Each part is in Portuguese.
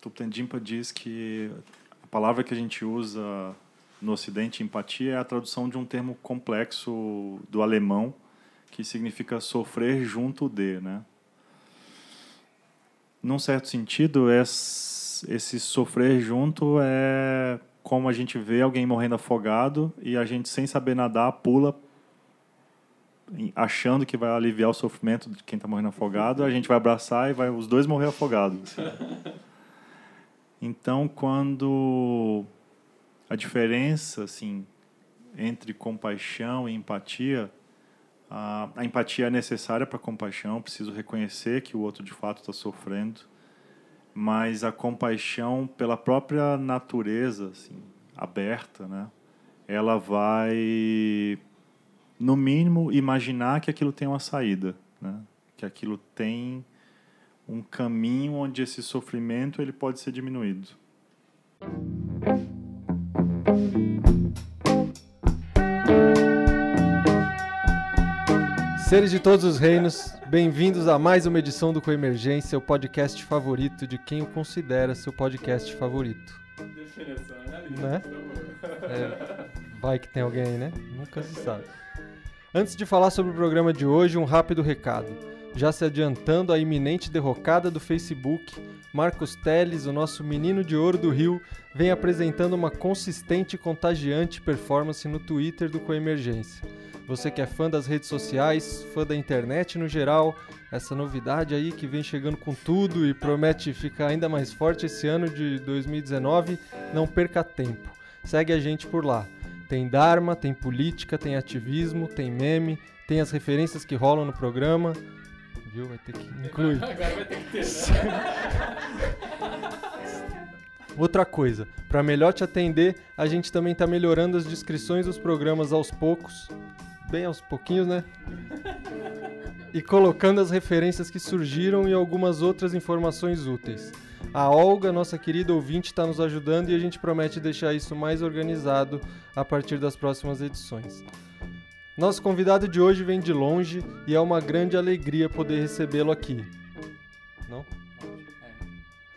Tupten diz que a palavra que a gente usa no Ocidente, empatia, é a tradução de um termo complexo do alemão que significa sofrer junto de, né? Num certo sentido, esse sofrer junto é como a gente vê alguém morrendo afogado e a gente, sem saber nadar, pula achando que vai aliviar o sofrimento de quem está morrendo afogado, a gente vai abraçar e vai os dois morrer afogados. Então, quando a diferença assim entre compaixão e empatia, a, a empatia é necessária para compaixão, preciso reconhecer que o outro de fato está sofrendo, mas a compaixão pela própria natureza assim, aberta, né? Ela vai no mínimo imaginar que aquilo tem uma saída, né? Que aquilo tem um caminho onde esse sofrimento ele pode ser diminuído. Seres de todos os reinos, bem-vindos a mais uma edição do Coemergência, o podcast favorito de quem o considera seu podcast favorito. Definição, né? É, vai que tem alguém, né? Nunca se sabe. Antes de falar sobre o programa de hoje, um rápido recado. Já se adiantando a iminente derrocada do Facebook, Marcos Teles, o nosso menino de ouro do Rio, vem apresentando uma consistente e contagiante performance no Twitter do Coemergência. Você que é fã das redes sociais, fã da internet no geral, essa novidade aí que vem chegando com tudo e promete ficar ainda mais forte esse ano de 2019, não perca tempo. Segue a gente por lá. Tem Dharma, tem política, tem ativismo, tem meme, tem as referências que rolam no programa viu? Vai ter que incluir. Agora vai ter que ter. Outra coisa, para melhor te atender, a gente também está melhorando as descrições dos programas aos poucos, bem aos pouquinhos, né? E colocando as referências que surgiram e algumas outras informações úteis. A Olga, nossa querida ouvinte, está nos ajudando e a gente promete deixar isso mais organizado a partir das próximas edições. Nosso convidado de hoje vem de longe e é uma grande alegria poder recebê-lo aqui. Não?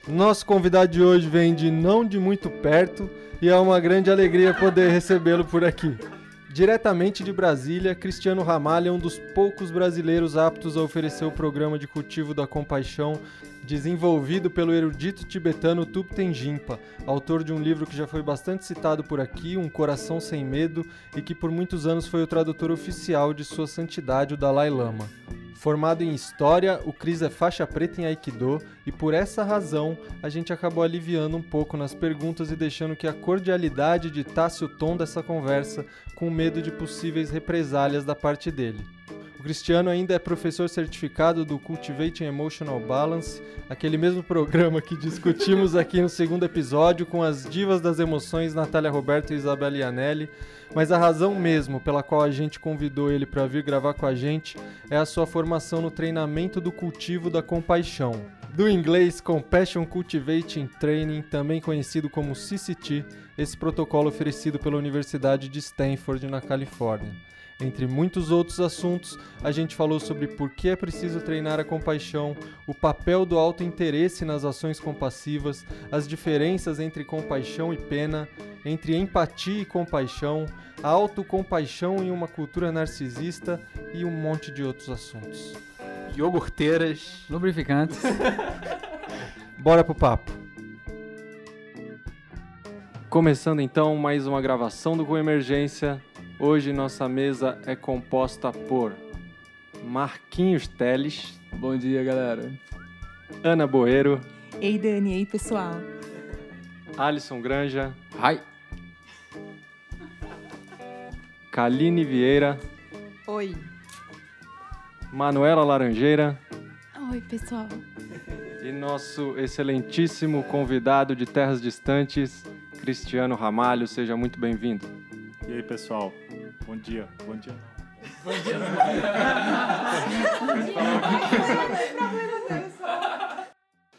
Nosso convidado de hoje vem de não de muito perto e é uma grande alegria poder recebê-lo por aqui. Diretamente de Brasília, Cristiano Ramalho é um dos poucos brasileiros aptos a oferecer o programa de cultivo da compaixão desenvolvido pelo erudito tibetano Thupten Jinpa, autor de um livro que já foi bastante citado por aqui, Um Coração Sem Medo, e que por muitos anos foi o tradutor oficial de Sua Santidade o Dalai Lama. Formado em História, o Cris é faixa preta em Aikido e por essa razão a gente acabou aliviando um pouco nas perguntas e deixando que a cordialidade ditasse o tom dessa conversa com medo de possíveis represálias da parte dele. O Cristiano ainda é professor certificado do Cultivating Emotional Balance, aquele mesmo programa que discutimos aqui no segundo episódio com as divas das emoções Natália Roberto e Isabela Ianelli. Mas a razão mesmo pela qual a gente convidou ele para vir gravar com a gente é a sua formação no treinamento do cultivo da compaixão. Do inglês Compassion Cultivating Training, também conhecido como CCT, esse protocolo oferecido pela Universidade de Stanford, na Califórnia. Entre muitos outros assuntos, a gente falou sobre por que é preciso treinar a compaixão, o papel do autointeresse nas ações compassivas, as diferenças entre compaixão e pena, entre empatia e compaixão, a autocompaixão em uma cultura narcisista e um monte de outros assuntos. Iogurteiras, lubrificantes. Bora pro papo. Começando então mais uma gravação do Com Emergência. Hoje nossa mesa é composta por Marquinhos Teles. Bom dia, galera. Ana Boeiro. Ei, Dani. Ei, pessoal. Alisson Granja. Hi. Kaline Vieira. Oi. Manuela Laranjeira. Oi, pessoal. E nosso excelentíssimo convidado de terras distantes, Cristiano Ramalho. Seja muito bem-vindo. E aí, pessoal? Bom dia. Bom dia. Bom dia.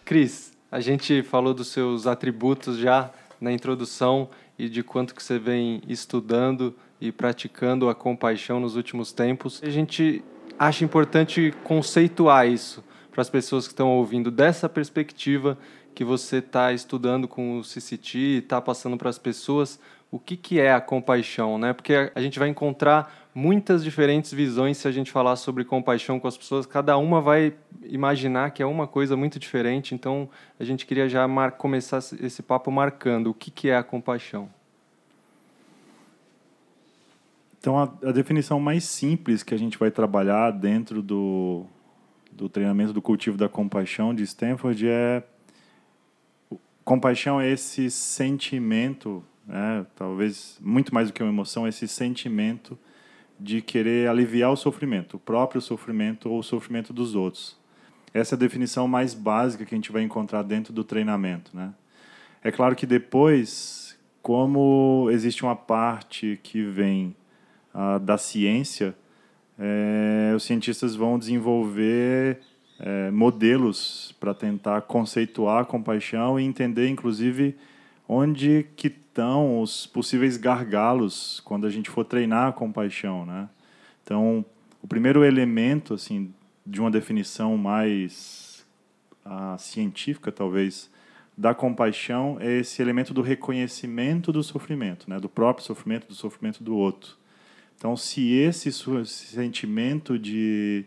Cris, a gente falou dos seus atributos já na introdução e de quanto que você vem estudando e praticando a compaixão nos últimos tempos. A gente acha importante conceituar isso, para as pessoas que estão ouvindo dessa perspectiva que você está estudando com o CCT e está passando para as pessoas o que, que é a compaixão, né? Porque a gente vai encontrar muitas diferentes visões se a gente falar sobre compaixão com as pessoas. Cada uma vai imaginar que é uma coisa muito diferente. Então, a gente queria já começar esse papo marcando o que, que é a compaixão. Então, a, a, definição mais simples que a gente vai trabalhar dentro do, do treinamento do cultivo da compaixão de Stanford é compaixão é esse sentimento né? talvez muito mais do que uma emoção, esse sentimento de querer aliviar o sofrimento, o próprio sofrimento ou o sofrimento dos outros. Essa é a definição mais básica que a gente vai encontrar dentro do treinamento. Né? É claro que depois, como existe uma parte que vem ah, da ciência, é, os cientistas vão desenvolver é, modelos para tentar conceituar a compaixão e entender, inclusive, onde que estão os possíveis gargalos quando a gente for treinar a compaixão, né? Então, o primeiro elemento, assim, de uma definição mais uh, científica, talvez, da compaixão é esse elemento do reconhecimento do sofrimento, né? Do próprio sofrimento, do sofrimento do outro. Então, se esse sentimento de,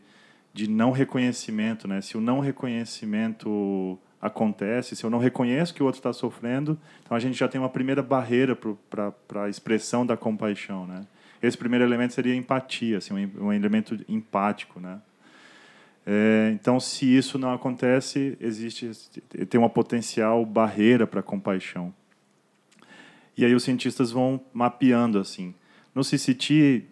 de não reconhecimento, né? Se o não reconhecimento acontece, se eu não reconheço que o outro está sofrendo, então a gente já tem uma primeira barreira para a expressão da compaixão, né? Esse primeiro elemento seria empatia, assim, um, um elemento empático, né? É, então, se isso não acontece, existe tem uma potencial barreira para a compaixão. E aí os cientistas vão mapeando assim. No CCT,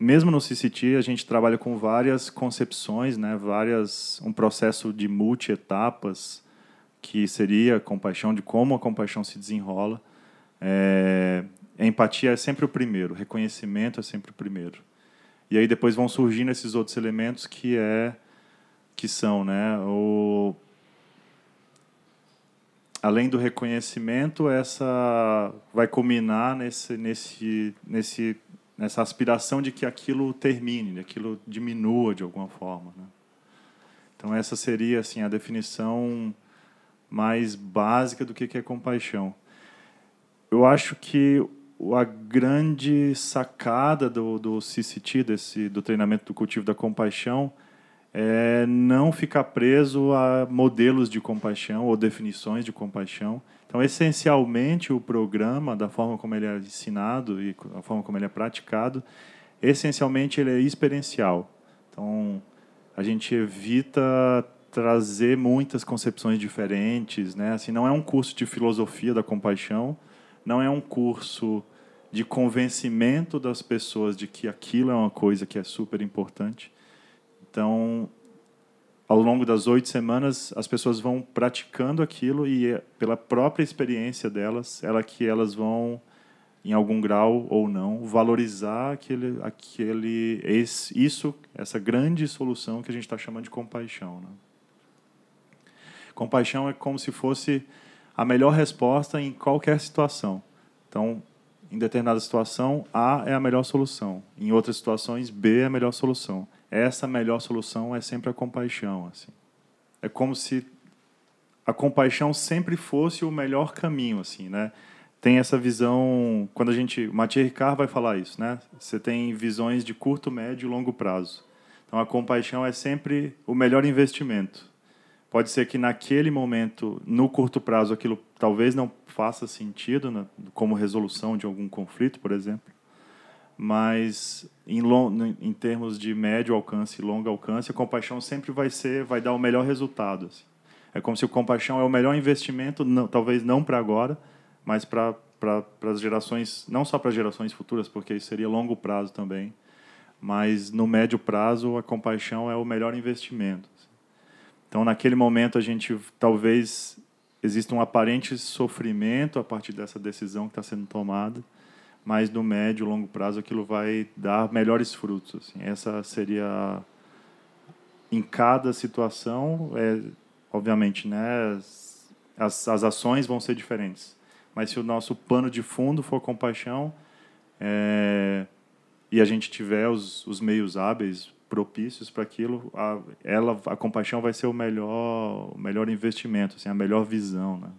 mesmo no CCT, a gente trabalha com várias concepções, né, várias um processo de multi-etapas que seria a compaixão, de como a compaixão se desenrola. É, a empatia é sempre o primeiro, reconhecimento é sempre o primeiro. E aí depois vão surgindo esses outros elementos que é que são, né, o além do reconhecimento, essa vai culminar nesse nesse nesse nessa aspiração de que aquilo termine, de aquilo diminua de alguma forma, né? Então essa seria assim a definição mais básica do que é compaixão. Eu acho que a grande sacada do, do CCT, desse, do treinamento do cultivo da compaixão, é não ficar preso a modelos de compaixão ou definições de compaixão. Então, essencialmente, o programa, da forma como ele é ensinado e a forma como ele é praticado, essencialmente ele é experiencial. Então, a gente evita trazer muitas concepções diferentes, né? Assim, não é um curso de filosofia da compaixão, não é um curso de convencimento das pessoas de que aquilo é uma coisa que é super importante. Então, ao longo das oito semanas, as pessoas vão praticando aquilo e é pela própria experiência delas, ela que elas vão em algum grau ou não valorizar aquele aquele esse, isso essa grande solução que a gente está chamando de compaixão. Né? Compaixão é como se fosse a melhor resposta em qualquer situação. Então, em determinada situação, A é a melhor solução. Em outras situações, B é a melhor solução. Essa melhor solução é sempre a compaixão. Assim. É como se a compaixão sempre fosse o melhor caminho. assim, né? Tem essa visão, quando a gente... Mathieu Ricard vai falar isso, né? Você tem visões de curto, médio e longo prazo. Então, a compaixão é sempre o melhor investimento. Pode ser que naquele momento, no curto prazo, aquilo talvez não faça sentido, né, como resolução de algum conflito, por exemplo. Mas em, long, em termos de médio alcance e longo alcance, a compaixão sempre vai ser, vai dar o melhor resultado. Assim. É como se o compaixão é o melhor investimento, não, talvez não para agora, mas para para as gerações, não só para gerações futuras, porque isso seria longo prazo também, mas no médio prazo a compaixão é o melhor investimento. Então, naquele momento, a gente talvez exista um aparente sofrimento a partir dessa decisão que está sendo tomada, mas no médio e longo prazo aquilo vai dar melhores frutos. Assim. Essa seria em cada situação, é, obviamente, né, as, as ações vão ser diferentes. Mas se o nosso pano de fundo for compaixão é, e a gente tiver os, os meios hábeis propícios para aquilo, a, ela, a compaixão vai ser o melhor, o melhor investimento, assim, a melhor visão, né?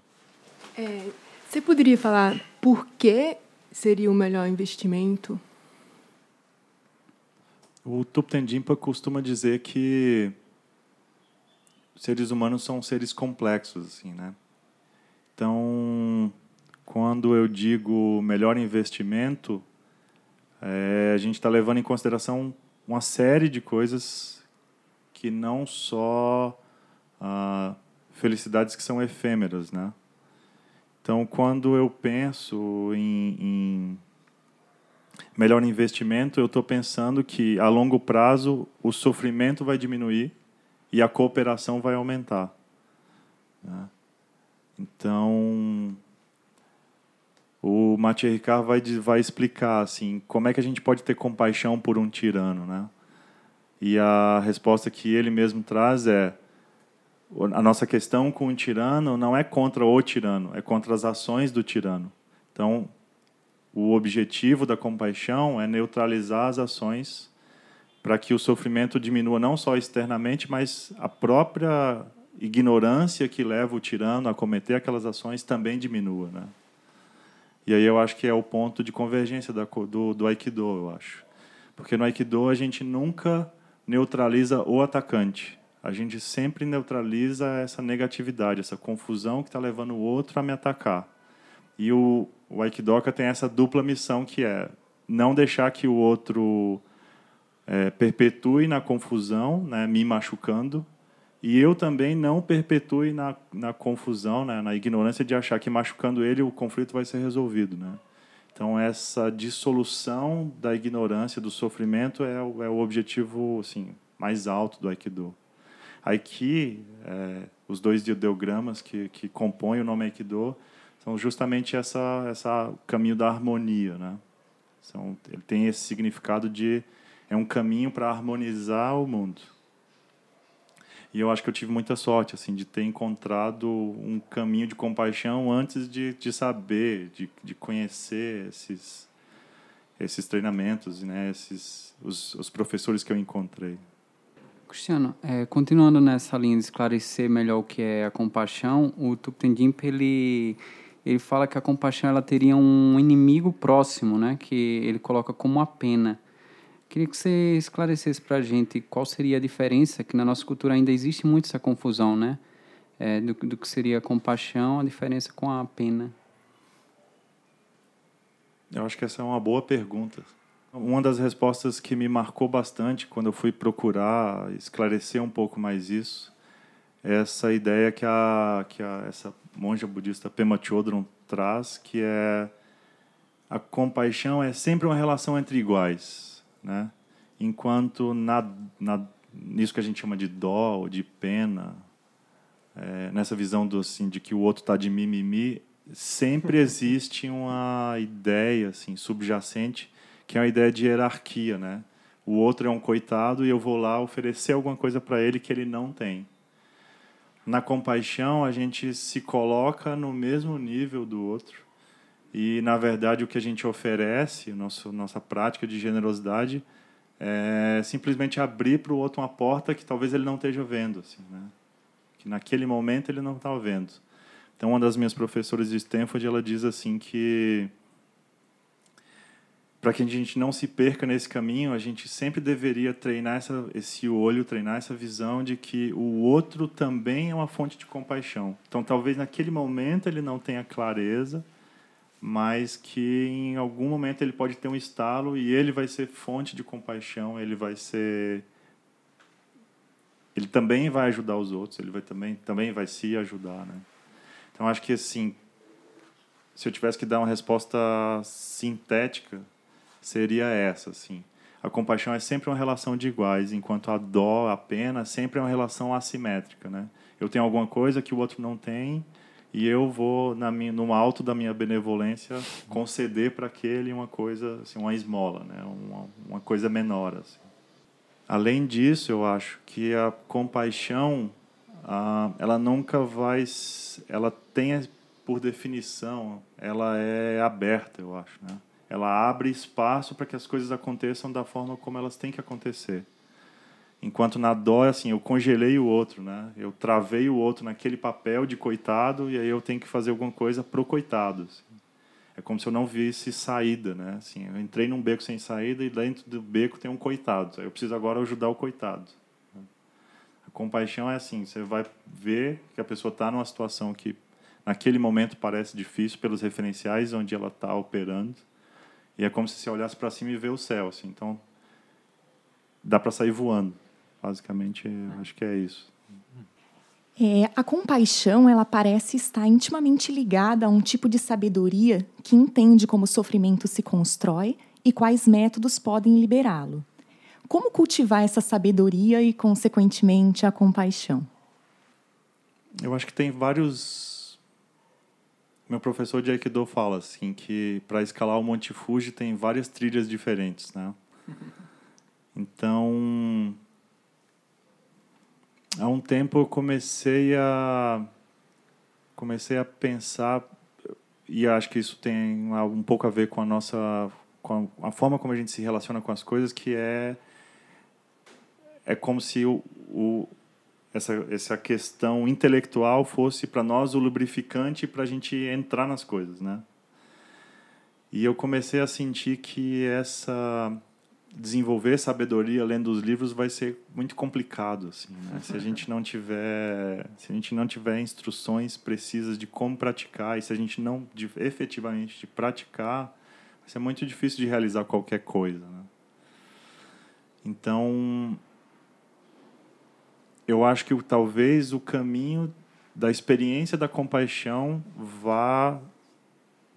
É, você poderia falar por que seria o melhor investimento? O Thupten Jinpa costuma dizer que seres humanos são seres complexos, assim, né? Então, quando eu digo melhor investimento, é, a gente está levando em consideração uma série de coisas que não só ah, felicidades que são efêmeras, né? Então, quando eu penso em, em melhor investimento, eu estou pensando que a longo prazo o sofrimento vai diminuir e a cooperação vai aumentar. Né? Então, o Mathieu Ricard vai, vai explicar assim, como é que a gente pode ter compaixão por um tirano. Né? E a resposta que ele mesmo traz é a nossa questão com o tirano não é contra o tirano, é contra as ações do tirano. Então, o objetivo da compaixão é neutralizar as ações para que o sofrimento diminua não só externamente, mas a própria ignorância que leva o tirano a cometer aquelas ações também diminua, né? E aí eu acho que é o ponto de convergência do, do Aikido, eu acho. Porque no Aikido a gente nunca neutraliza o atacante. A gente sempre neutraliza essa negatividade, essa confusão que está levando o outro a me atacar. E o, o Aikidoka tem essa dupla missão que é não deixar que o outro é, perpetue na confusão, né, me machucando, e eu também não perpetue na, na confusão, né, na ignorância de achar que machucando ele o conflito vai ser resolvido. Né? Então, essa dissolução da ignorância, do sofrimento, é o, é o objetivo assim, mais alto do Aikido. Aiki, é, os dois ideogramas que, que compõem o nome Aikido, são justamente essa, essa caminho da harmonia. Né? São, ele tem esse significado de é um caminho para harmonizar o mundo. E eu acho que eu tive muita sorte assim de ter encontrado um caminho de compaixão antes de, de saber, de, de conhecer esses esses treinamentos, né, esses os, os professores que eu encontrei. Cristiano, é, continuando nessa linha de esclarecer melhor o que é a compaixão, o Thupten ele ele fala que a compaixão ela teria um inimigo próximo, né, que ele coloca como a pena. Queria que você esclarecesse para a gente qual seria a diferença, que na nossa cultura ainda existe muito essa confusão, né? É, do, do que seria a compaixão, a diferença com a pena. Eu acho que essa é uma boa pergunta. Uma das respostas que me marcou bastante quando eu fui procurar esclarecer um pouco mais isso é essa ideia que a que a, essa monja budista Pema Chodron traz, que é a compaixão é sempre uma relação entre iguais né? Enquanto na, na, nisso que a gente chama de dó ou de pena, é, nessa visão do, assim, de que o outro está de mimimi, sempre existe uma ideia assim, subjacente, que é uma ideia de hierarquia. Né? O outro é um coitado e eu vou lá oferecer alguma coisa para ele que ele não tem. Na compaixão, a gente se coloca no mesmo nível do outro e, na verdade, o que a gente oferece, nosso, nossa prática de generosidade, é simplesmente abrir para o outro uma porta que talvez ele não esteja vendo. Assim, né? Que naquele momento ele não está vendo. Então, uma das minhas professoras de Stanford, ela diz assim que para que a gente não se perca nesse caminho, a gente sempre deveria treinar essa, esse olho, treinar essa visão de que o outro também é uma fonte de compaixão. Então, talvez naquele momento ele não tenha clareza, mas que em algum momento ele pode ter um estalo e ele vai ser fonte de compaixão, ele vai ser ele também vai ajudar os outros, ele vai também também vai se ajudar, né? Então acho que assim, se eu tivesse que dar uma resposta sintética, seria essa, assim. A compaixão é sempre uma relação de iguais, enquanto a dó, a pena, sempre é uma relação assimétrica, né? Eu tenho alguma coisa que o outro não tem, e eu vou na minha, no alto da minha benevolência conceder para aquele uma coisa assim uma esmola né? Uma, uma coisa menor assim. além disso eu acho que a compaixão ah, ela nunca vai ela tem por definição ela é aberta eu acho né? Ela abre espaço para que as coisas aconteçam da forma como elas têm que acontecer Enquanto na dó, assim, eu congelei o outro, né? Eu travei o outro naquele papel de coitado e aí eu tenho que fazer alguma coisa pro coitado. Assim. É como se eu não visse saída, né? Assim, eu entrei num beco sem saída e dentro do beco tem um coitado. Eu preciso agora ajudar o coitado. A compaixão é assim, você vai ver que a pessoa está numa situação que naquele momento parece difícil pelos referenciais onde ela está operando e é como se você olhasse para cima e vê o céu, assim. Então dá para sair voando. Basicamente, acho que é isso. É, a compaixão, ela parece estar intimamente ligada a um tipo de sabedoria que entende como o sofrimento se constrói e quais métodos podem liberá-lo. Como cultivar essa sabedoria e, consequentemente, a compaixão? Eu acho que tem vários. Meu professor de Aikido fala assim que para escalar o Monte Fuji tem várias trilhas diferentes, né? Então, há um tempo eu comecei a comecei a pensar e acho que isso tem um pouco a ver com a nossa com a forma como a gente se relaciona com as coisas que é é como se o, o essa essa questão intelectual fosse para nós o lubrificante para a gente entrar nas coisas né? E eu comecei a sentir que essa desenvolver sabedoria lendo os livros vai ser muito complicado assim né? se a gente não tiver se a gente não tiver instruções precisas de como praticar e se a gente não de, efetivamente de praticar vai ser muito difícil de realizar qualquer coisa né? então eu acho que talvez o caminho da experiência da compaixão vá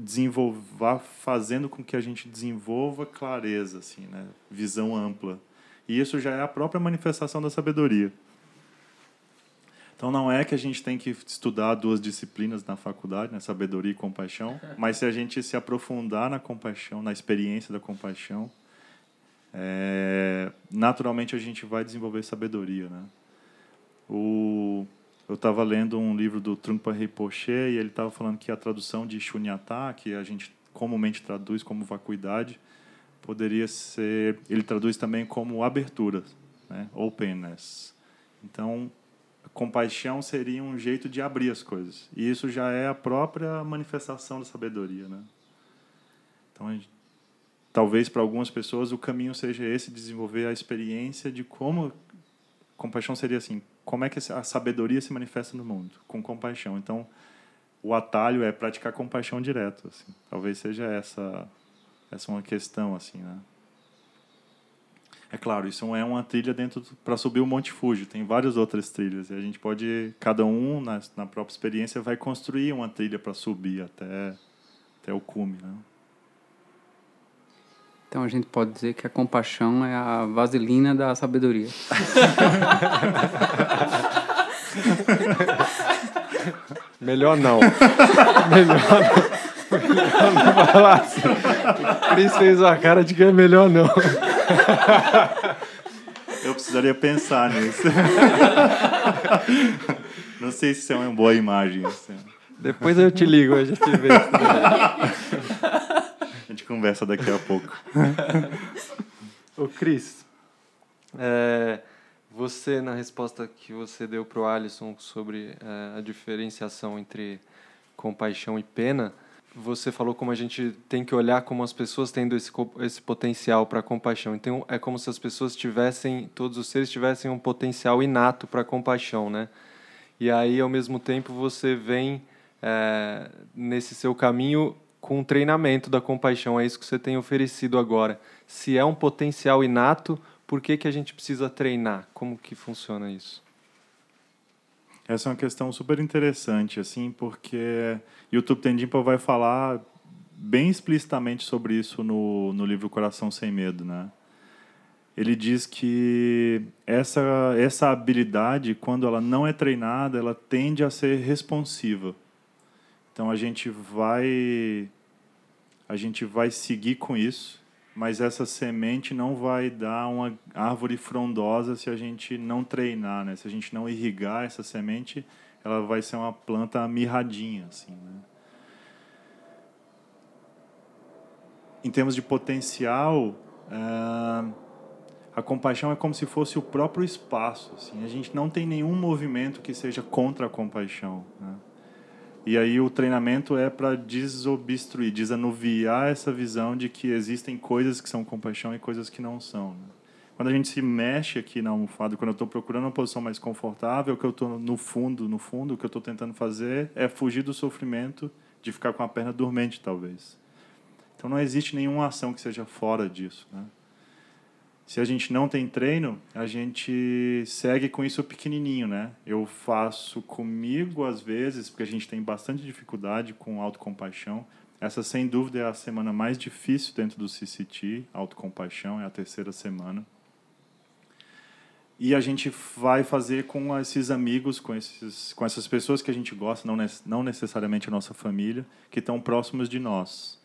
desenvolver, fazendo com que a gente desenvolva clareza, assim, né? visão ampla. E isso já é a própria manifestação da sabedoria. Então não é que a gente tem que estudar duas disciplinas na faculdade, né? sabedoria e compaixão, mas se a gente se aprofundar na compaixão, na experiência da compaixão, é, naturalmente a gente vai desenvolver sabedoria, né? O eu estava lendo um livro do Trungpa Rinpoche e ele estava falando que a tradução de shunyata, que a gente comumente traduz como vacuidade, poderia ser, ele traduz também como abertura, né? openness. Então, compaixão seria um jeito de abrir as coisas. E isso já é a própria manifestação da sabedoria, né? Então, gente, talvez para algumas pessoas o caminho seja esse, desenvolver a experiência de como compaixão seria assim, como é que a sabedoria se manifesta no mundo? Com compaixão. Então, o atalho é praticar compaixão direto. Assim. Talvez seja essa essa uma questão assim, né? É claro, isso é uma trilha dentro para subir o Monte Fuji. Tem várias outras trilhas e a gente pode cada um na, na própria experiência vai construir uma trilha para subir até até o cume, né? Então a gente pode dizer que a compaixão é a vaselina da sabedoria. Melhor não. melhor não. Melhor não falar assim. O Cris fez uma cara de que é melhor não. Eu precisaria pensar nisso. Não sei se isso é uma boa imagem. Assim. Depois eu te ligo, a gente vê. A gente conversa daqui a pouco. Ô, Cris, é, você, na resposta que você deu para o Alisson sobre é, a diferenciação entre compaixão e pena, você falou como a gente tem que olhar como as pessoas tendo esse, esse potencial para compaixão. Então, é como se as pessoas tivessem, todos os seres tivessem um potencial inato para compaixão, né? E aí, ao mesmo tempo, você vem é, nesse seu caminho com um treinamento da compaixão. É isso que você tem oferecido agora. Se é um potencial inato, por que, que a gente precisa treinar? Como que funciona isso? Essa é uma questão super interessante, assim, porque YouTube Tendimpa vai falar bem explicitamente sobre isso no, no livro Coração Sem Medo, né? Ele diz que essa, essa habilidade, quando ela não é treinada, ela tende a ser responsiva. Então a gente vai a gente vai seguir com isso mas essa semente não vai dar uma árvore frondosa se a gente não treinar, né? Se a gente não irrigar essa semente, ela vai ser uma planta mirradinha, assim, né? Em termos de potencial, é... a compaixão é como se fosse o próprio espaço. Assim. A gente não tem nenhum movimento que seja contra a compaixão. Né? E aí o treinamento é para desobstruir, desanuviar essa visão de que existem coisas que são compaixão e coisas que não são. Né? Quando a gente se mexe aqui na almofada, quando eu estou procurando uma posição mais confortável, que eu estou no fundo, no fundo, o que eu estou tentando fazer é fugir do sofrimento de ficar com a perna dormente, talvez. Então não existe nenhuma ação que seja fora disso. Né? Se a gente não tem treino, a gente segue com isso pequenininho, né? Eu faço comigo às vezes, porque a gente tem bastante dificuldade com autocompaixão. Essa, sem dúvida, é a semana mais difícil dentro do CCT, autocompaixão, é a terceira semana. E a gente vai fazer com esses amigos, com, esses, com essas pessoas que a gente gosta, não, não necessariamente a nossa família, que estão próximos de nós.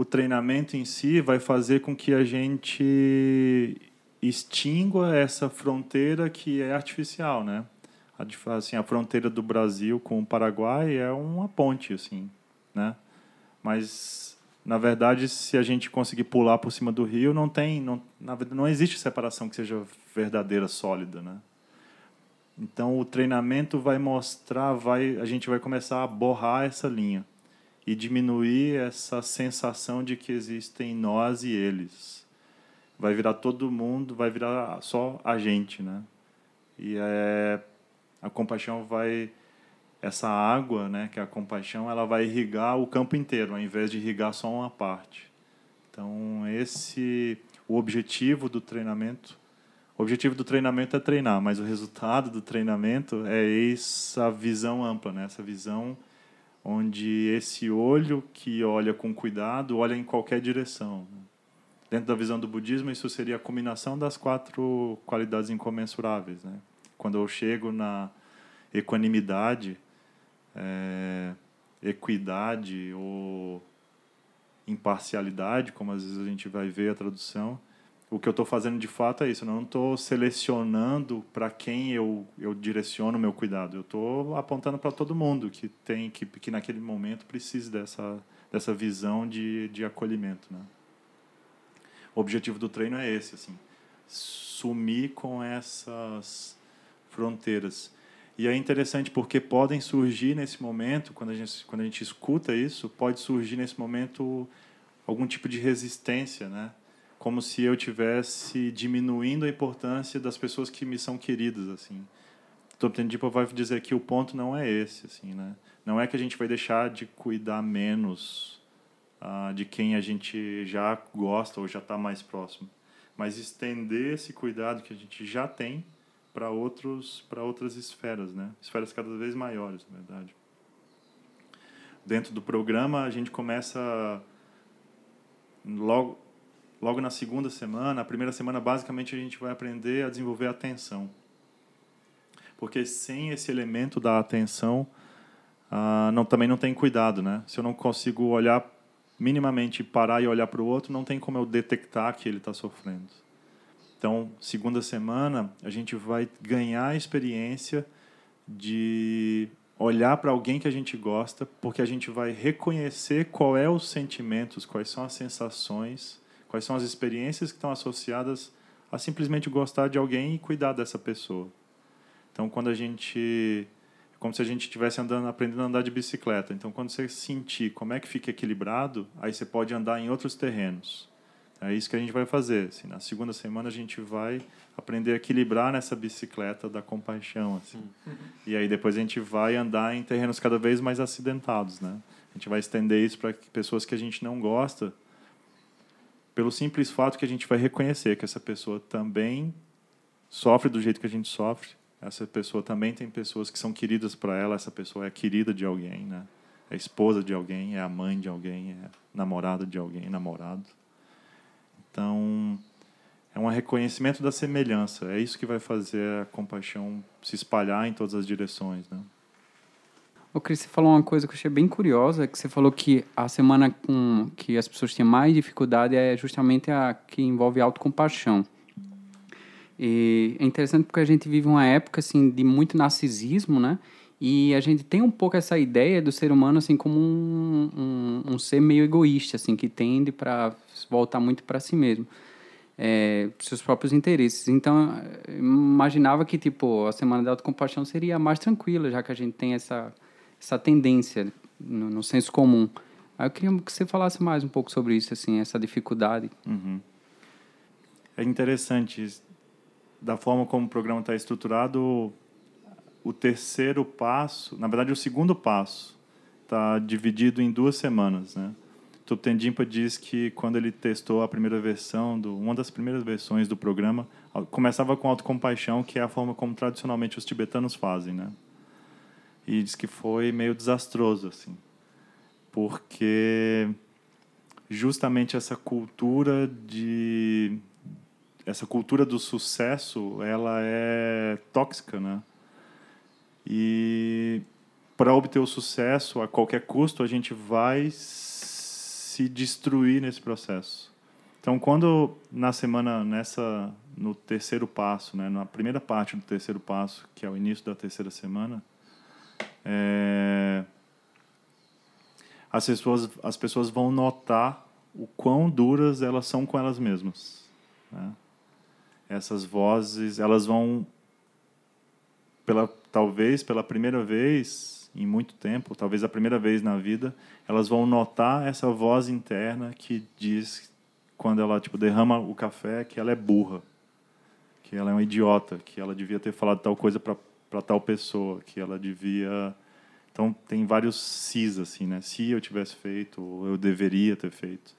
O treinamento em si vai fazer com que a gente extingua essa fronteira que é artificial, né? A, assim, a fronteira do Brasil com o Paraguai é uma ponte, assim, né? Mas na verdade, se a gente conseguir pular por cima do rio, não tem, não, na verdade, não existe separação que seja verdadeira, sólida, né? Então o treinamento vai mostrar, vai, a gente vai começar a borrar essa linha e diminuir essa sensação de que existem nós e eles. Vai virar todo mundo, vai virar só a gente, né? E é, a compaixão vai essa água, né, que é a compaixão, ela vai irrigar o campo inteiro, ao invés de irrigar só uma parte. Então, esse o objetivo do treinamento. O objetivo do treinamento é treinar, mas o resultado do treinamento é essa visão ampla, né? essa visão onde esse olho que olha com cuidado olha em qualquer direção. Dentro da visão do budismo, isso seria a combinação das quatro qualidades incomensuráveis. Né? Quando eu chego na equanimidade, é, equidade ou imparcialidade, como às vezes a gente vai ver a tradução. O que eu estou fazendo de fato é isso. Eu não estou selecionando para quem eu, eu direciono o meu cuidado. Eu estou apontando para todo mundo que tem que, que naquele momento precise dessa, dessa visão de, de acolhimento. Né? O objetivo do treino é esse, assim, sumir com essas fronteiras. E é interessante porque podem surgir nesse momento, quando a gente, quando a gente escuta isso, pode surgir nesse momento algum tipo de resistência, né? Como se eu tivesse diminuindo a importância das pessoas que me são queridas, assim. Toptendipa vai dizer que o ponto não é esse, assim, né? Não é que a gente vai deixar de cuidar menos uh, de quem a gente já gosta ou já está mais próximo, mas estender esse cuidado que a gente já tem para outros para outras esferas, né? Esferas cada vez maiores, na verdade. Dentro do programa a gente começa logo logo na segunda semana, a primeira semana basicamente a gente vai aprender a desenvolver a atenção. Porque sem esse elemento da atenção, ah, não, também não tem cuidado, né? Se eu não consigo olhar minimamente, parar e olhar para o outro, não tem como eu detectar que ele está sofrendo. Então, segunda semana, a gente vai ganhar a experiência de olhar para alguém que a gente gosta, porque a gente vai reconhecer qual é os sentimentos, quais são as sensações, quais são as experiências que estão associadas a simplesmente gostar de alguém e cuidar dessa pessoa. Então, quando a gente é como se a gente estivesse andando, aprendendo a andar de bicicleta. Então, quando você sentir como é que fica equilibrado, aí você pode andar em outros terrenos. É isso que a gente vai fazer. Assim, na segunda semana a gente vai aprender a equilibrar nessa bicicleta da compaixão. Assim. Uhum. E aí depois a gente vai andar em terrenos cada vez mais acidentados. Né? A gente vai estender isso para pessoas que a gente não gosta, pelo simples fato que a gente vai reconhecer que essa pessoa também sofre do jeito que a gente sofre. Essa pessoa também tem pessoas que são queridas para ela. Essa pessoa é querida de alguém, né? É esposa de alguém, é a mãe de alguém, é namorada de alguém, namorado. Então, é um reconhecimento da semelhança. É isso que vai fazer a compaixão se espalhar em todas as direções, né? Ô, Cris, você falou uma coisa que eu achei bem curiosa, que você falou que a semana com que as pessoas têm mais dificuldade é justamente a que envolve autocompaixão. E é interessante porque a gente vive uma época assim de muito narcisismo, né? E a gente tem um pouco essa ideia do ser humano assim como um, um, um ser meio egoísta, assim, que tende para voltar muito para si mesmo. é, seus próprios interesses. Então, imaginava que tipo a semana da autocompaixão seria mais tranquila, já que a gente tem essa essa tendência no, no senso comum. Aí eu queria que você falasse mais um pouco sobre isso, assim, essa dificuldade. Uhum. É interessante da forma como o programa está estruturado. O terceiro passo, na verdade, o segundo passo está dividido em duas semanas, né? Tuptendimpa diz que quando ele testou a primeira versão, do, uma das primeiras versões do programa, começava com autocompaixão, que é a forma como tradicionalmente os tibetanos fazem, né? E diz que foi meio desastroso, assim, porque justamente essa cultura de essa cultura do sucesso, ela é tóxica, né? E para obter o sucesso a qualquer custo, a gente vai se destruir nesse processo. Então, quando na semana nessa no terceiro passo, né, na primeira parte do terceiro passo, que é o início da terceira semana, é, as pessoas as pessoas vão notar o quão duras elas são com elas mesmas. Né? Essas vozes, elas vão pela talvez pela primeira vez em muito tempo, talvez a primeira vez na vida, elas vão notar essa voz interna que diz quando ela tipo derrama o café que ela é burra, que ela é uma idiota, que ela devia ter falado tal coisa para para tal pessoa, que ela devia então tem vários sis assim, né? Se eu tivesse feito, ou eu deveria ter feito.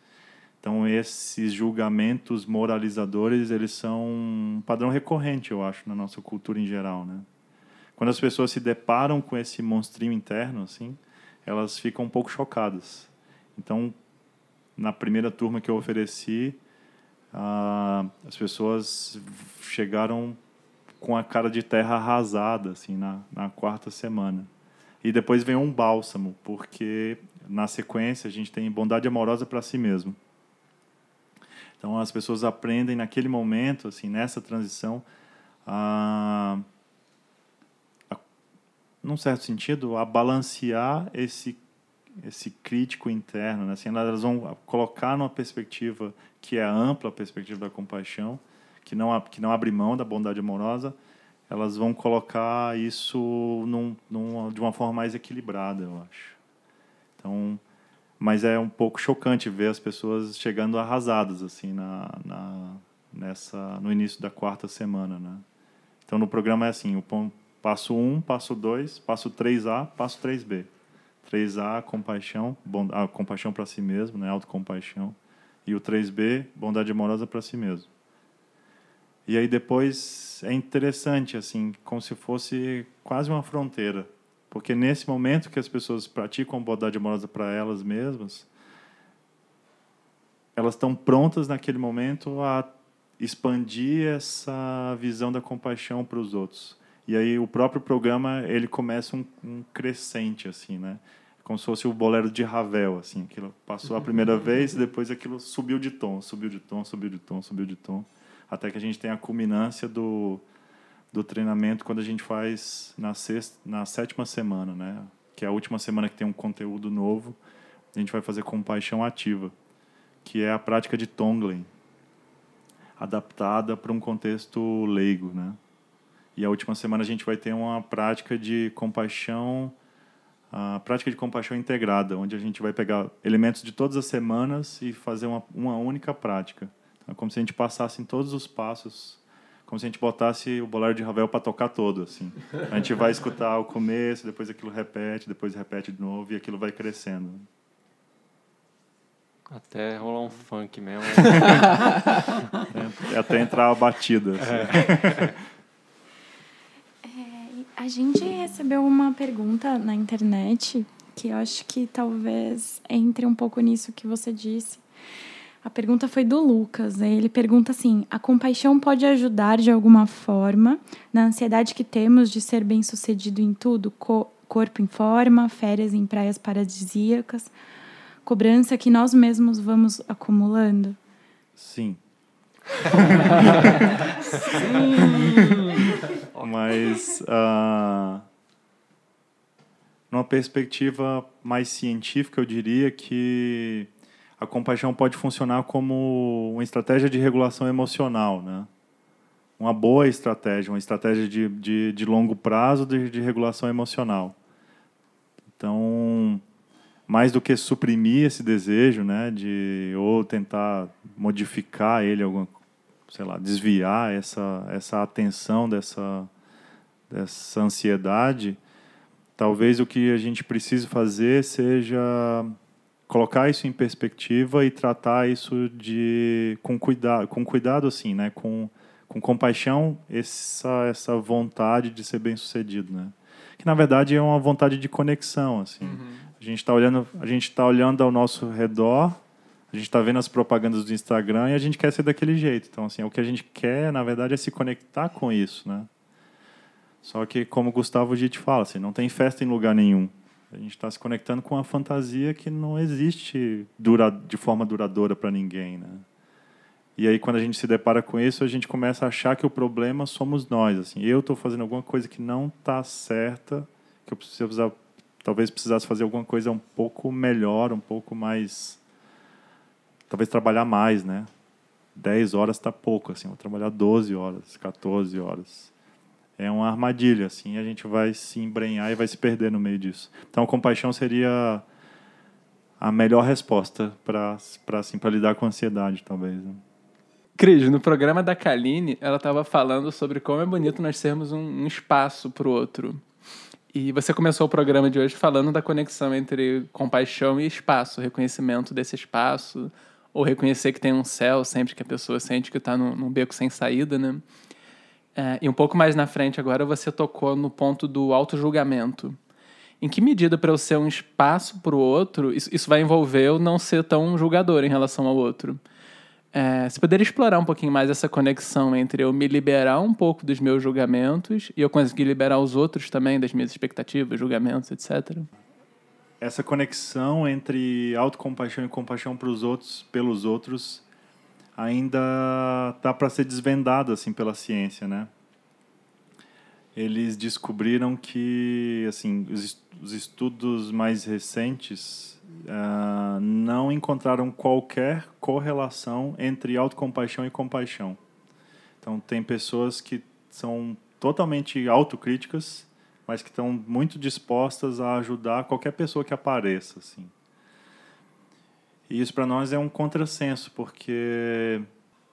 Então esses julgamentos moralizadores, eles são um padrão recorrente, eu acho, na nossa cultura em geral, né? quando as pessoas se deparam com esse monstrinho interno, assim, elas ficam um pouco chocadas. Então, na primeira turma que eu ofereci, ah, as pessoas chegaram com a cara de terra arrasada, assim, na, na quarta semana. E depois vem um bálsamo, porque na sequência a gente tem bondade amorosa para si mesmo. Então as pessoas aprendem naquele momento, assim, nessa transição, a num certo sentido, a balancear esse esse crítico interno, né? assim, elas vão colocar numa perspectiva que é ampla, a perspectiva da compaixão, que não que não abre mão da bondade amorosa, elas vão colocar isso num, num, de uma forma mais equilibrada, eu acho. Então, mas é um pouco chocante ver as pessoas chegando arrasadas assim na, na nessa no início da quarta semana, né? Então no programa é assim, o Passo 1, passo 2, passo 3A, passo 3B. 3A, compaixão, bond... ah, compaixão para si mesmo, né? autocompaixão. E o 3B, bondade amorosa para si mesmo. E aí depois é interessante, assim, como se fosse quase uma fronteira. Porque nesse momento que as pessoas praticam bondade amorosa para elas mesmas, elas estão prontas naquele momento a expandir essa visão da compaixão para os outros. E aí o próprio programa ele começa um, um crescente assim, né? Como se fosse o bolero de Ravel, assim, aquilo passou a primeira vez e depois aquilo subiu de tom, subiu de tom, subiu de tom, subiu de tom, até que a gente tem a culminância do do treinamento quando a gente faz na sexta, na sétima semana, né? Que é a última semana que tem um conteúdo novo. A gente vai fazer compaixão ativa, que é a prática de Tonglen, adaptada para um contexto leigo, né? E a última semana a gente vai ter uma prática de compaixão, a prática de compaixão integrada, onde a gente vai pegar elementos de todas as semanas e fazer uma, uma única prática. É como se a gente passasse em todos os passos, como se a gente botasse o bolero de Ravel para tocar todo, assim. A gente vai escutar o começo, depois aquilo repete, depois repete de novo e aquilo vai crescendo. Até rolar um funk mesmo. é, até entrar a batida. Assim. É. A gente recebeu uma pergunta na internet que eu acho que talvez entre um pouco nisso que você disse. A pergunta foi do Lucas. Ele pergunta assim: a compaixão pode ajudar de alguma forma na ansiedade que temos de ser bem-sucedido em tudo? Co corpo em forma, férias em praias paradisíacas, cobrança que nós mesmos vamos acumulando? Sim. Sim. Mas, uh, numa perspectiva mais científica, eu diria que a compaixão pode funcionar como uma estratégia de regulação emocional, né? Uma boa estratégia, uma estratégia de, de, de longo prazo de, de regulação emocional. Então, mais do que suprimir esse desejo, né, de ou tentar modificar ele, alguma, sei lá, desviar essa essa atenção dessa dessa ansiedade, talvez o que a gente precise fazer seja colocar isso em perspectiva e tratar isso de com cuidado, com cuidado assim, né, com com compaixão essa essa vontade de ser bem-sucedido, né? Que na verdade é uma vontade de conexão, assim. Uhum. A gente está olhando, a gente está olhando ao nosso redor, a gente está vendo as propagandas do Instagram e a gente quer ser daquele jeito. Então, assim, o que a gente quer, na verdade, é se conectar com isso, né? Só que, como o Gustavo Gitt fala, assim, não tem festa em lugar nenhum. A gente está se conectando com uma fantasia que não existe dura, de forma duradoura para ninguém, né? E aí, quando a gente se depara com isso, a gente começa a achar que o problema somos nós. Assim, eu estou fazendo alguma coisa que não está certa, que eu preciso, talvez precisasse fazer alguma coisa um pouco melhor, um pouco mais. Talvez trabalhar mais, né? 10 horas está pouco, assim, vou trabalhar 12 horas, 14 horas. É uma armadilha, assim, a gente vai se embrenhar e vai se perder no meio disso. Então, compaixão seria a melhor resposta para assim, lidar com a ansiedade, talvez. Né? Cris, no programa da Kaline, ela estava falando sobre como é bonito nós termos um, um espaço para o outro. E você começou o programa de hoje falando da conexão entre compaixão e espaço, reconhecimento desse espaço, ou reconhecer que tem um céu sempre que a pessoa sente que está num, num, beco sem saída, né? É, e um pouco mais na frente agora você tocou no ponto do auto-julgamento. Em que medida para eu ser um espaço para o outro, isso, isso vai envolver eu não ser tão julgador em relação ao outro? É, você poderia explorar um pouquinho mais essa conexão entre eu me liberar um pouco dos meus julgamentos e eu conseguir liberar os outros também das minhas expectativas, julgamentos, etc. Essa conexão entre autocompaixão e compaixão para os outros, pelos outros, ainda está para ser desvendada assim pela ciência, né? Eles descobriram que assim os estudos mais recentes uh, não encontraram qualquer correlação entre autocompaixão e compaixão. Então, tem pessoas que são totalmente autocríticas, mas que estão muito dispostas a ajudar qualquer pessoa que apareça. Assim. E isso para nós é um contrassenso, porque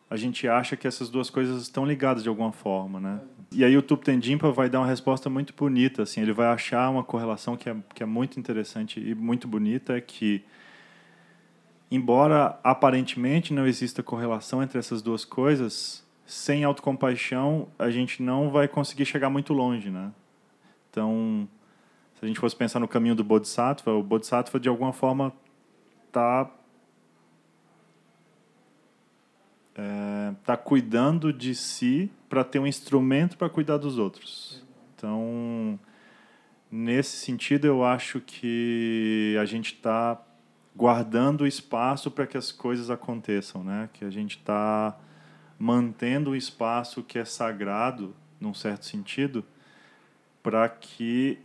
a gente acha que essas duas coisas estão ligadas de alguma forma, né? E aí o Tuptendimpa vai dar uma resposta muito bonita, assim, ele vai achar uma correlação que é, que é muito interessante e muito bonita, é que embora aparentemente não exista correlação entre essas duas coisas, sem autocompaixão a gente não vai conseguir chegar muito longe, né? Então, se a gente fosse pensar no caminho do Bodhisattva, o Bodhisattva de alguma forma está é, tá cuidando de si para ter um instrumento para cuidar dos outros. Então, nesse sentido, eu acho que a gente está guardando espaço para que as coisas aconteçam, né? Que a gente está mantendo o espaço que é sagrado, num certo sentido, para que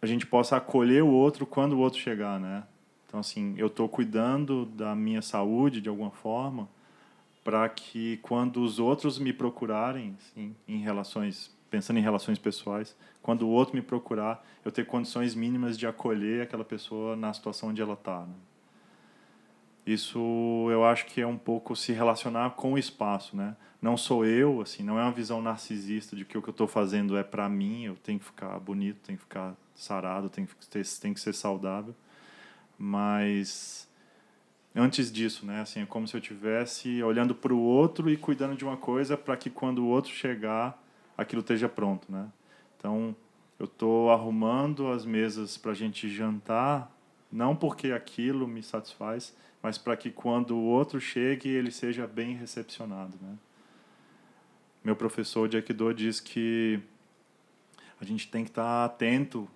a gente possa acolher o outro quando o outro chegar, né? Então, assim, eu estou cuidando da minha saúde de alguma forma para que quando os outros me procurarem, em relações, pensando em relações pessoais, quando o outro me procurar, eu ter condições mínimas de acolher aquela pessoa na situação onde ela está. Né? Isso eu acho que é um pouco se relacionar com o espaço, né? Não sou eu, assim, não é uma visão narcisista de que o que eu estou fazendo é para mim, eu tenho que ficar bonito, tenho que ficar sarado, tenho que, ter, tem que ser saudável mas antes disso, né? Assim, é como se eu tivesse olhando para o outro e cuidando de uma coisa para que quando o outro chegar, aquilo esteja pronto, né? Então, eu estou arrumando as mesas para a gente jantar, não porque aquilo me satisfaz, mas para que quando o outro chegue, ele seja bem recepcionado, né? Meu professor de Aikido diz que a gente tem que estar tá atento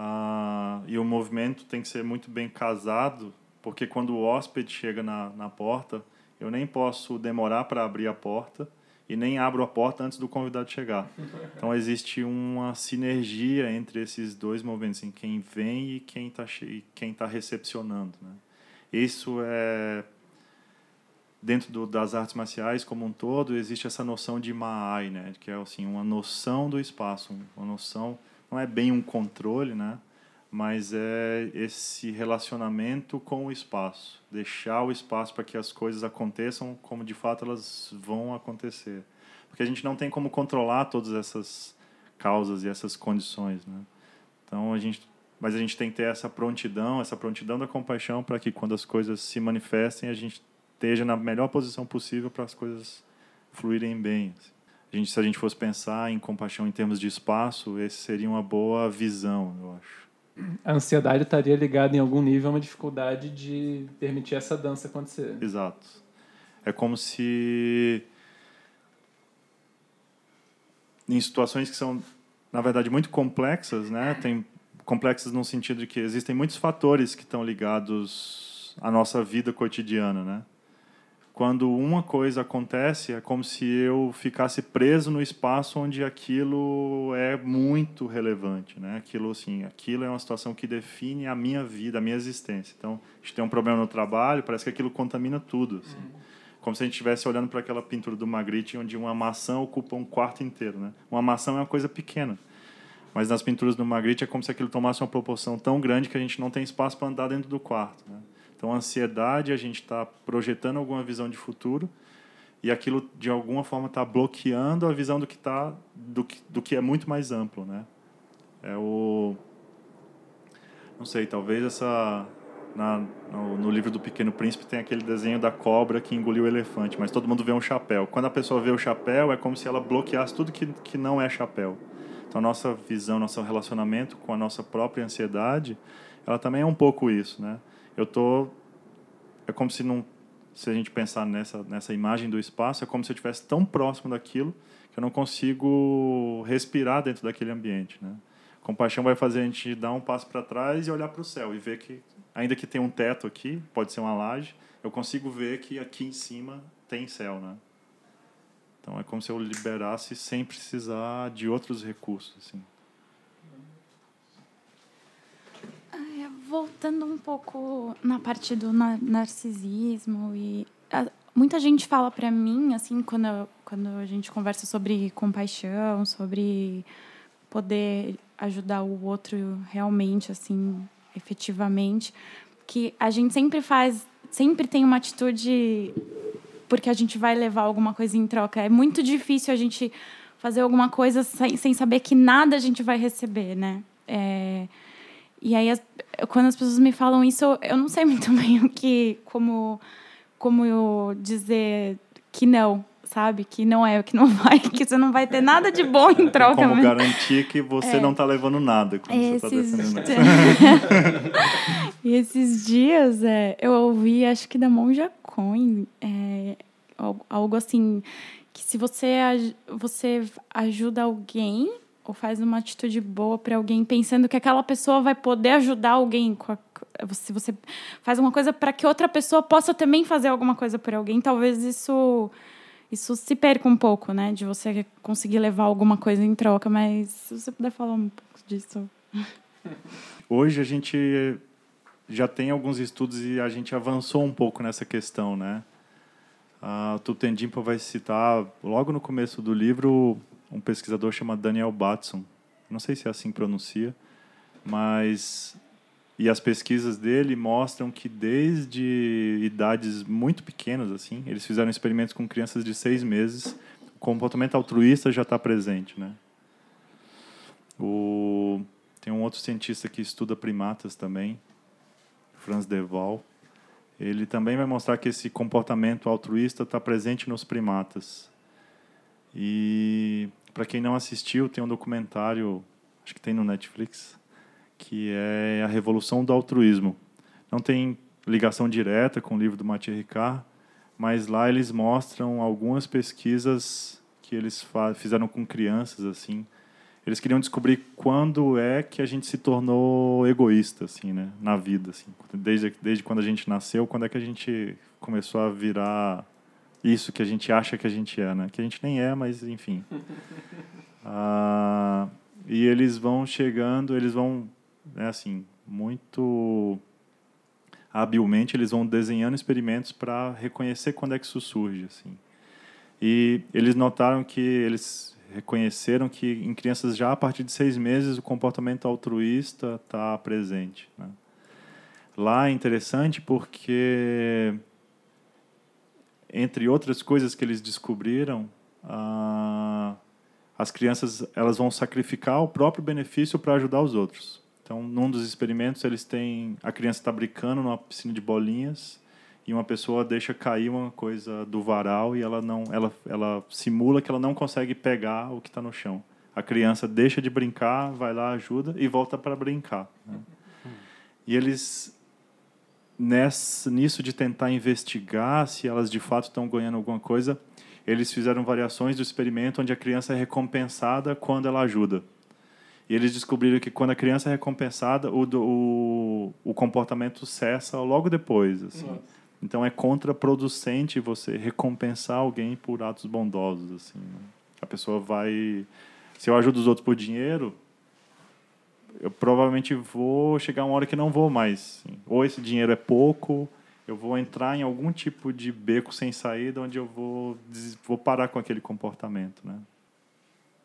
ah, e o movimento tem que ser muito bem casado, porque quando o hóspede chega na, na porta, eu nem posso demorar para abrir a porta e nem abro a porta antes do convidado chegar. Então existe uma sinergia entre esses dois movimentos, em quem vem e quem está quem tá recepcionando. Né? Isso é dentro do, das artes marciais como um todo existe essa noção de Maai, né, que é assim uma noção do espaço, uma noção não é bem um controle, né, mas é esse relacionamento com o espaço, deixar o espaço para que as coisas aconteçam como de fato elas vão acontecer, porque a gente não tem como controlar todas essas causas e essas condições, né. Então a gente mas a gente tem que ter essa prontidão, essa prontidão da compaixão para que quando as coisas se manifestem a gente esteja na melhor posição possível para as coisas fluírem bem. Assim. A gente, se a gente fosse pensar em compaixão em termos de espaço, esse seria uma boa visão, eu acho. A ansiedade estaria ligada em algum nível a uma dificuldade de permitir essa dança acontecer. Exato. É como se em situações que são na verdade muito complexas, né? Tem complexas no sentido de que existem muitos fatores que estão ligados à nossa vida cotidiana, né? Quando uma coisa acontece, é como se eu ficasse preso no espaço onde aquilo é muito relevante, né? Aquilo assim, aquilo é uma situação que define a minha vida, a minha existência. Então, a gente tem um problema no trabalho, parece que aquilo contamina tudo, assim. Uhum. Como se a gente estivesse olhando para aquela pintura do Magritte, onde uma maçã ocupa um quarto inteiro, né? Uma maçã é uma coisa pequena. Mas nas pinturas do Magritte é como se aquilo tomasse uma proporção tão grande que a gente não tem espaço para andar dentro do quarto, né? Então, a ansiedade, a gente está projetando alguma visão de futuro e aquilo, de alguma forma, está bloqueando a visão do que, tá, do, que, do que é muito mais amplo. Né? É o... Não sei, talvez essa... Na, no, no, livro do Pequeno Príncipe tem aquele desenho da cobra que engoliu o elefante, mas todo mundo vê um chapéu. Quando a pessoa vê o chapéu, é como se ela bloqueasse tudo que, que não é chapéu. Então, nossa visão, nosso relacionamento com a nossa própria ansiedade, ela também é um pouco isso, né? Eu tô é como se não se a gente pensar nessa nessa imagem do espaço é como se eu estivesse tão próximo daquilo que eu não consigo respirar dentro daquele ambiente né? Compaixão vai fazer a gente dar um passo para trás e olhar para o céu e ver que ainda que tenha um teto aqui pode ser uma laje eu consigo ver que aqui em cima tem céu né? Então é como se eu liberasse sem precisar de outros recursos assim voltando um pouco na parte do narcisismo e a, muita gente fala para mim assim quando quando a gente conversa sobre compaixão, sobre poder ajudar o outro realmente assim, efetivamente, que a gente sempre faz, sempre tem uma atitude porque a gente vai levar alguma coisa em troca. É muito difícil a gente fazer alguma coisa sem, sem saber que nada a gente vai receber, né? É, e aí, as, quando as pessoas me falam isso, eu não sei muito bem o que, como, como eu dizer que não, sabe? Que não é, que não vai, que você não vai ter nada de bom em troca. Como mas... garantir que você é. não está levando nada quando tá Esses... você está defendendo E esses dias é, eu ouvi, acho que da Monja Coin, é, algo assim, que se você, você ajuda alguém ou faz uma atitude boa para alguém pensando que aquela pessoa vai poder ajudar alguém se você faz uma coisa para que outra pessoa possa também fazer alguma coisa por alguém talvez isso isso se perca um pouco né de você conseguir levar alguma coisa em troca mas se você puder falar um pouco disso. Hoje a gente já tem alguns estudos e a gente avançou um pouco nessa questão né. A Tutendimpa vai citar logo no começo do livro um pesquisador chamado Daniel Batson. Não sei se é assim que pronuncia, mas e as pesquisas dele mostram que desde idades muito pequenas assim, eles fizeram experimentos com crianças de seis meses, o comportamento altruísta já está presente, né? O tem um outro cientista que estuda primatas também, Franz de Waal. Ele também vai mostrar que esse comportamento altruísta está presente nos primatas. E para quem não assistiu, tem um documentário, acho que tem no Netflix, que é A Revolução do Altruísmo. Não tem ligação direta com o livro do Mathieu Ricard, mas lá eles mostram algumas pesquisas que eles fizeram com crianças assim. Eles queriam descobrir quando é que a gente se tornou egoísta assim, né, na vida assim. Desde desde quando a gente nasceu, quando é que a gente começou a virar isso que a gente acha que a gente é, né? Que a gente nem é, mas enfim. ah, e eles vão chegando, eles vão, é assim, muito habilmente eles vão desenhando experimentos para reconhecer quando é que isso surge, assim. E eles notaram que eles reconheceram que em crianças já a partir de seis meses o comportamento altruísta está presente. Né? Lá é interessante porque, entre outras coisas que eles descobriram, ah, as crianças elas vão sacrificar o próprio benefício para ajudar os outros. Então, num dos experimentos, eles têm a criança está brincando numa piscina de bolinhas e uma pessoa deixa cair uma coisa do varal e ela não ela ela simula que ela não consegue pegar o que está no chão a criança deixa de brincar vai lá ajuda e volta para brincar né? e eles nessa nisso de tentar investigar se elas de fato estão ganhando alguma coisa eles fizeram variações do experimento onde a criança é recompensada quando ela ajuda e eles descobriram que quando a criança é recompensada o, o, o comportamento cessa logo depois assim. Nossa então é contraproducente você recompensar alguém por atos bondosos, assim. Né? A pessoa vai, se eu ajudo os outros por dinheiro, eu provavelmente vou chegar uma hora que não vou mais. Assim. Ou esse dinheiro é pouco, eu vou entrar em algum tipo de beco sem saída onde eu vou vou parar com aquele comportamento, né?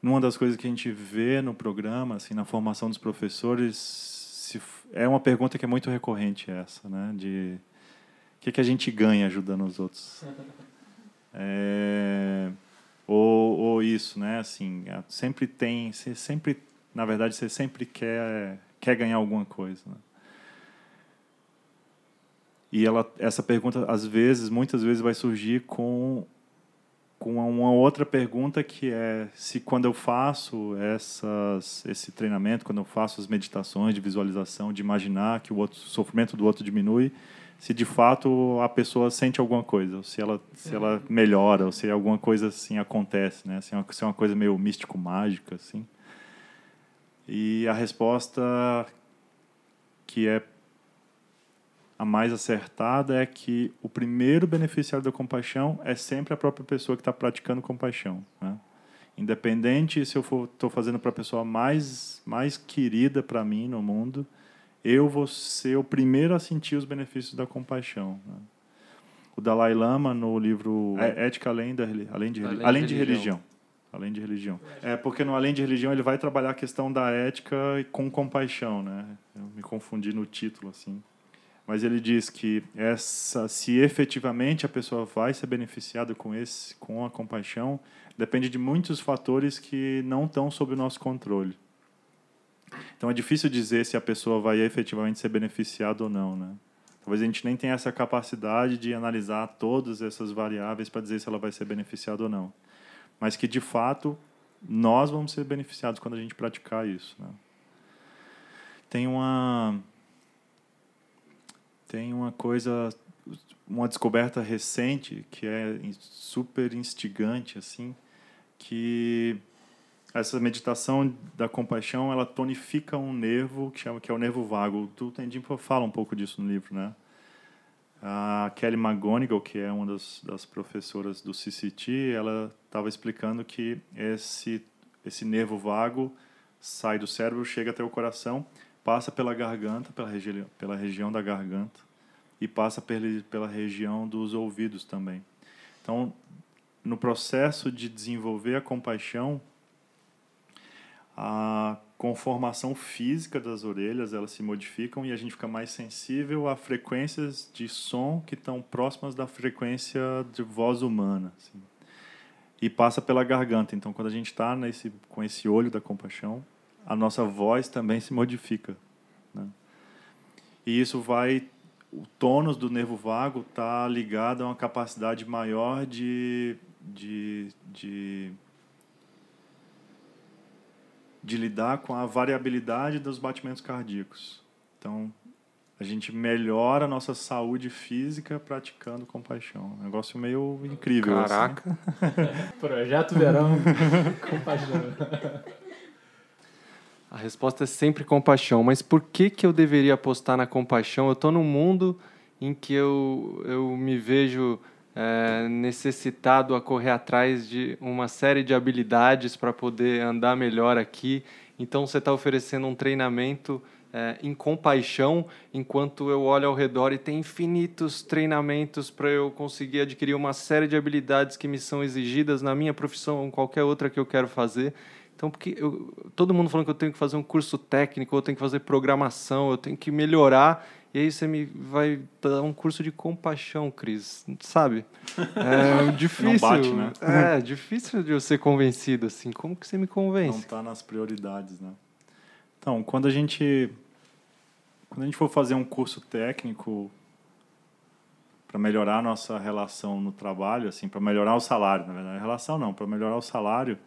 Uma das coisas que a gente vê no programa, assim, na formação dos professores, se, é uma pergunta que é muito recorrente essa, né? De que, que a gente ganha ajudando os outros? É, ou, ou isso, né? Assim, sempre tem, sempre, na verdade, você sempre quer, quer ganhar alguma coisa. Né? E ela, essa pergunta, às vezes, muitas vezes, vai surgir com com uma outra pergunta que é se quando eu faço essas, esse treinamento, quando eu faço as meditações de visualização, de imaginar que o, outro, o sofrimento do outro diminui, se de fato a pessoa sente alguma coisa, ou se ela, se ela melhora, ou se alguma coisa assim acontece, né? Se é uma, se é uma coisa meio místico-mágica, assim. E a resposta que é a mais acertada é que o primeiro beneficiário da compaixão é sempre a própria pessoa que está praticando compaixão. Né? Independente se eu estou fazendo para a pessoa mais, mais querida para mim no mundo, eu vou ser o primeiro a sentir os benefícios da compaixão. Né? O Dalai Lama, no livro é. Ética Além, da, além, de, além, além de, religião. religião. Além de religião. É porque no Além de Religião ele vai trabalhar a questão da ética com compaixão, né? Eu me confundi no título, assim. Mas ele diz que essa, se efetivamente a pessoa vai ser beneficiada com esse, com a compaixão, depende de muitos fatores que não estão sob o nosso controle. Então é difícil dizer se a pessoa vai efetivamente ser beneficiada ou não, né? Talvez a gente nem tenha essa capacidade de analisar todas essas variáveis para dizer se ela vai ser beneficiada ou não. Mas que, de fato, nós vamos ser beneficiados quando a gente praticar isso. Né? Tem uma tem uma coisa uma descoberta recente que é super instigante assim que essa meditação da compaixão ela tonifica um nervo que chama que é o nervo vago. Tu Tendimpa fala um pouco disso no livro, né? A Kelly McGonigal, que é uma das, das professoras do CCT, ela estava explicando que esse esse nervo vago sai do cérebro, chega até o coração, passa pela garganta, pela, regi pela região da garganta e passa pela, região dos ouvidos também. Então, no processo de desenvolver a compaixão, a conformação física das orelhas elas se modificam e a gente fica mais sensível a frequências de som que estão próximas da frequência de voz humana assim. e passa pela garganta então quando a gente está nesse com esse olho da compaixão a nossa voz também se modifica né? e isso vai o tônus do nervo vago está ligado a uma capacidade maior de, de, de de lidar com a variabilidade dos batimentos cardíacos. Então, a gente melhora a nossa saúde física praticando compaixão. Um negócio meio incrível. Assim. Caraca. Assim. Projeto Verão. compaixão. A resposta é sempre compaixão. Mas por que, que eu deveria apostar na compaixão? Eu estou num mundo em que eu, eu me vejo é, necessitado a correr atrás de uma série de habilidades para poder andar melhor aqui. Então você está oferecendo um treinamento é, em compaixão, enquanto eu olho ao redor e tem infinitos treinamentos para eu conseguir adquirir uma série de habilidades que me são exigidas na minha profissão ou qualquer outra que eu quero fazer. Então, porque eu, todo mundo falando que eu tenho que fazer um curso técnico, eu tenho que fazer programação, eu tenho que melhorar. E aí você me vai dar um curso de compaixão, Cris, sabe? É difícil. Não bate, né? É difícil de eu ser convencido assim. Como que você me convence? Não está nas prioridades, né? Então, quando a gente quando a gente for fazer um curso técnico para melhorar a nossa relação no trabalho, assim, para melhorar o salário, na verdade, a relação não, para melhorar o salário,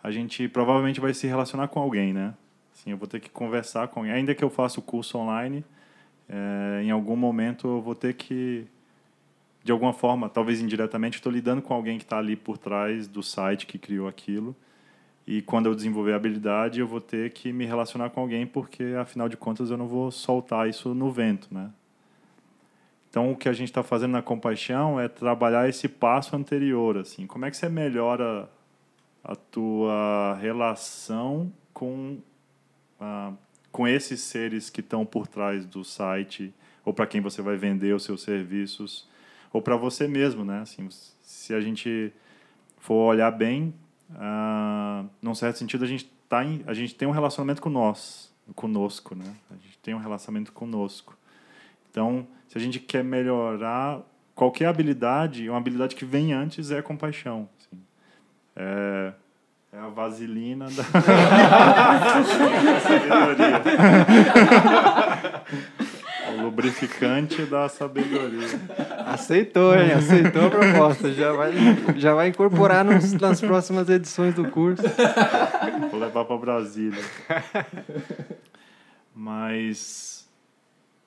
a gente provavelmente vai se relacionar com alguém, né? Assim, eu vou ter que conversar com alguém. Ainda que eu faça o curso online, é, em algum momento eu vou ter que, de alguma forma, talvez indiretamente, estou lidando com alguém que está ali por trás do site que criou aquilo. E quando eu desenvolver a habilidade, eu vou ter que me relacionar com alguém, porque afinal de contas eu não vou soltar isso no vento, né? Então, o que a gente está fazendo na compaixão é trabalhar esse passo anterior, assim. Como é que você melhora a tua relação com, ah, com esses seres que estão por trás do site, ou para quem você vai vender os seus serviços, ou para você mesmo, né? Assim, se a gente for olhar bem, ah, num certo sentido, a gente, tá em, a gente tem um relacionamento com nós, conosco, né? A gente tem um relacionamento conosco. Então, se a gente quer melhorar qualquer habilidade, uma habilidade que vem antes é a compaixão. Assim. É, é a vaselina da sabedoria. o lubrificante da sabedoria. Aceitou, hein? Aceitou a proposta. Já vai, já vai incorporar nos, nas próximas edições do curso. Vou levar para Brasília. Mas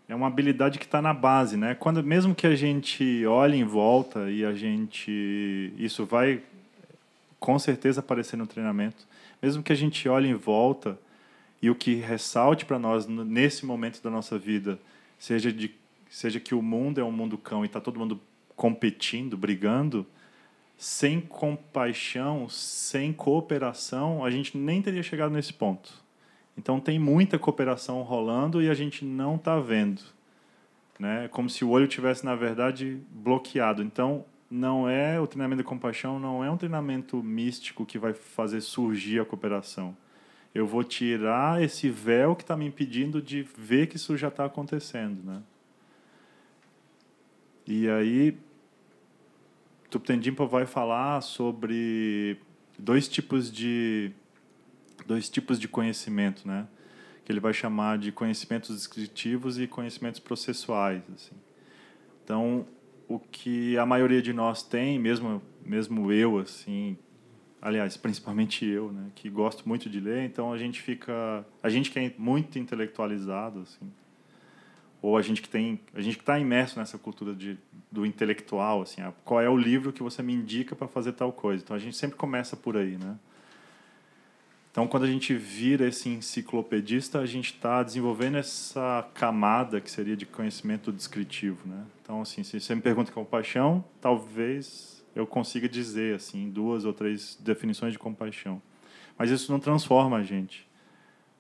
é uma habilidade que está na base, né? Quando mesmo que a gente olhe em volta e a gente isso vai com certeza aparecer no treinamento. Mesmo que a gente olhe em volta e o que ressalte para nós nesse momento da nossa vida seja de seja que o mundo é um mundo cão e está todo mundo competindo, brigando, sem compaixão, sem cooperação, a gente nem teria chegado nesse ponto. Então tem muita cooperação rolando e a gente não está vendo, né? Como se o olho tivesse na verdade bloqueado. Então não é o treinamento de compaixão não é um treinamento místico que vai fazer surgir a cooperação. Eu vou tirar esse véu que está me impedindo de ver que isso já está acontecendo, né? E aí, Tuptendimpa vai falar sobre dois tipos de dois tipos de conhecimento, né? Que ele vai chamar de conhecimentos descritivos e conhecimentos processuais, assim. Então, o que a maioria de nós tem, mesmo mesmo eu assim, aliás, principalmente eu, né, que gosto muito de ler, então a gente fica, a gente que é muito intelectualizado assim, ou a gente que tem, a gente que está imerso nessa cultura de, do intelectual, assim, qual é o livro que você me indica para fazer tal coisa. Então a gente sempre começa por aí, né? Então, quando a gente vira esse enciclopedista, a gente está desenvolvendo essa camada que seria de conhecimento descritivo, né? Então, assim, se você me pergunta compaixão, talvez eu consiga dizer assim duas ou três definições de compaixão, mas isso não transforma a gente,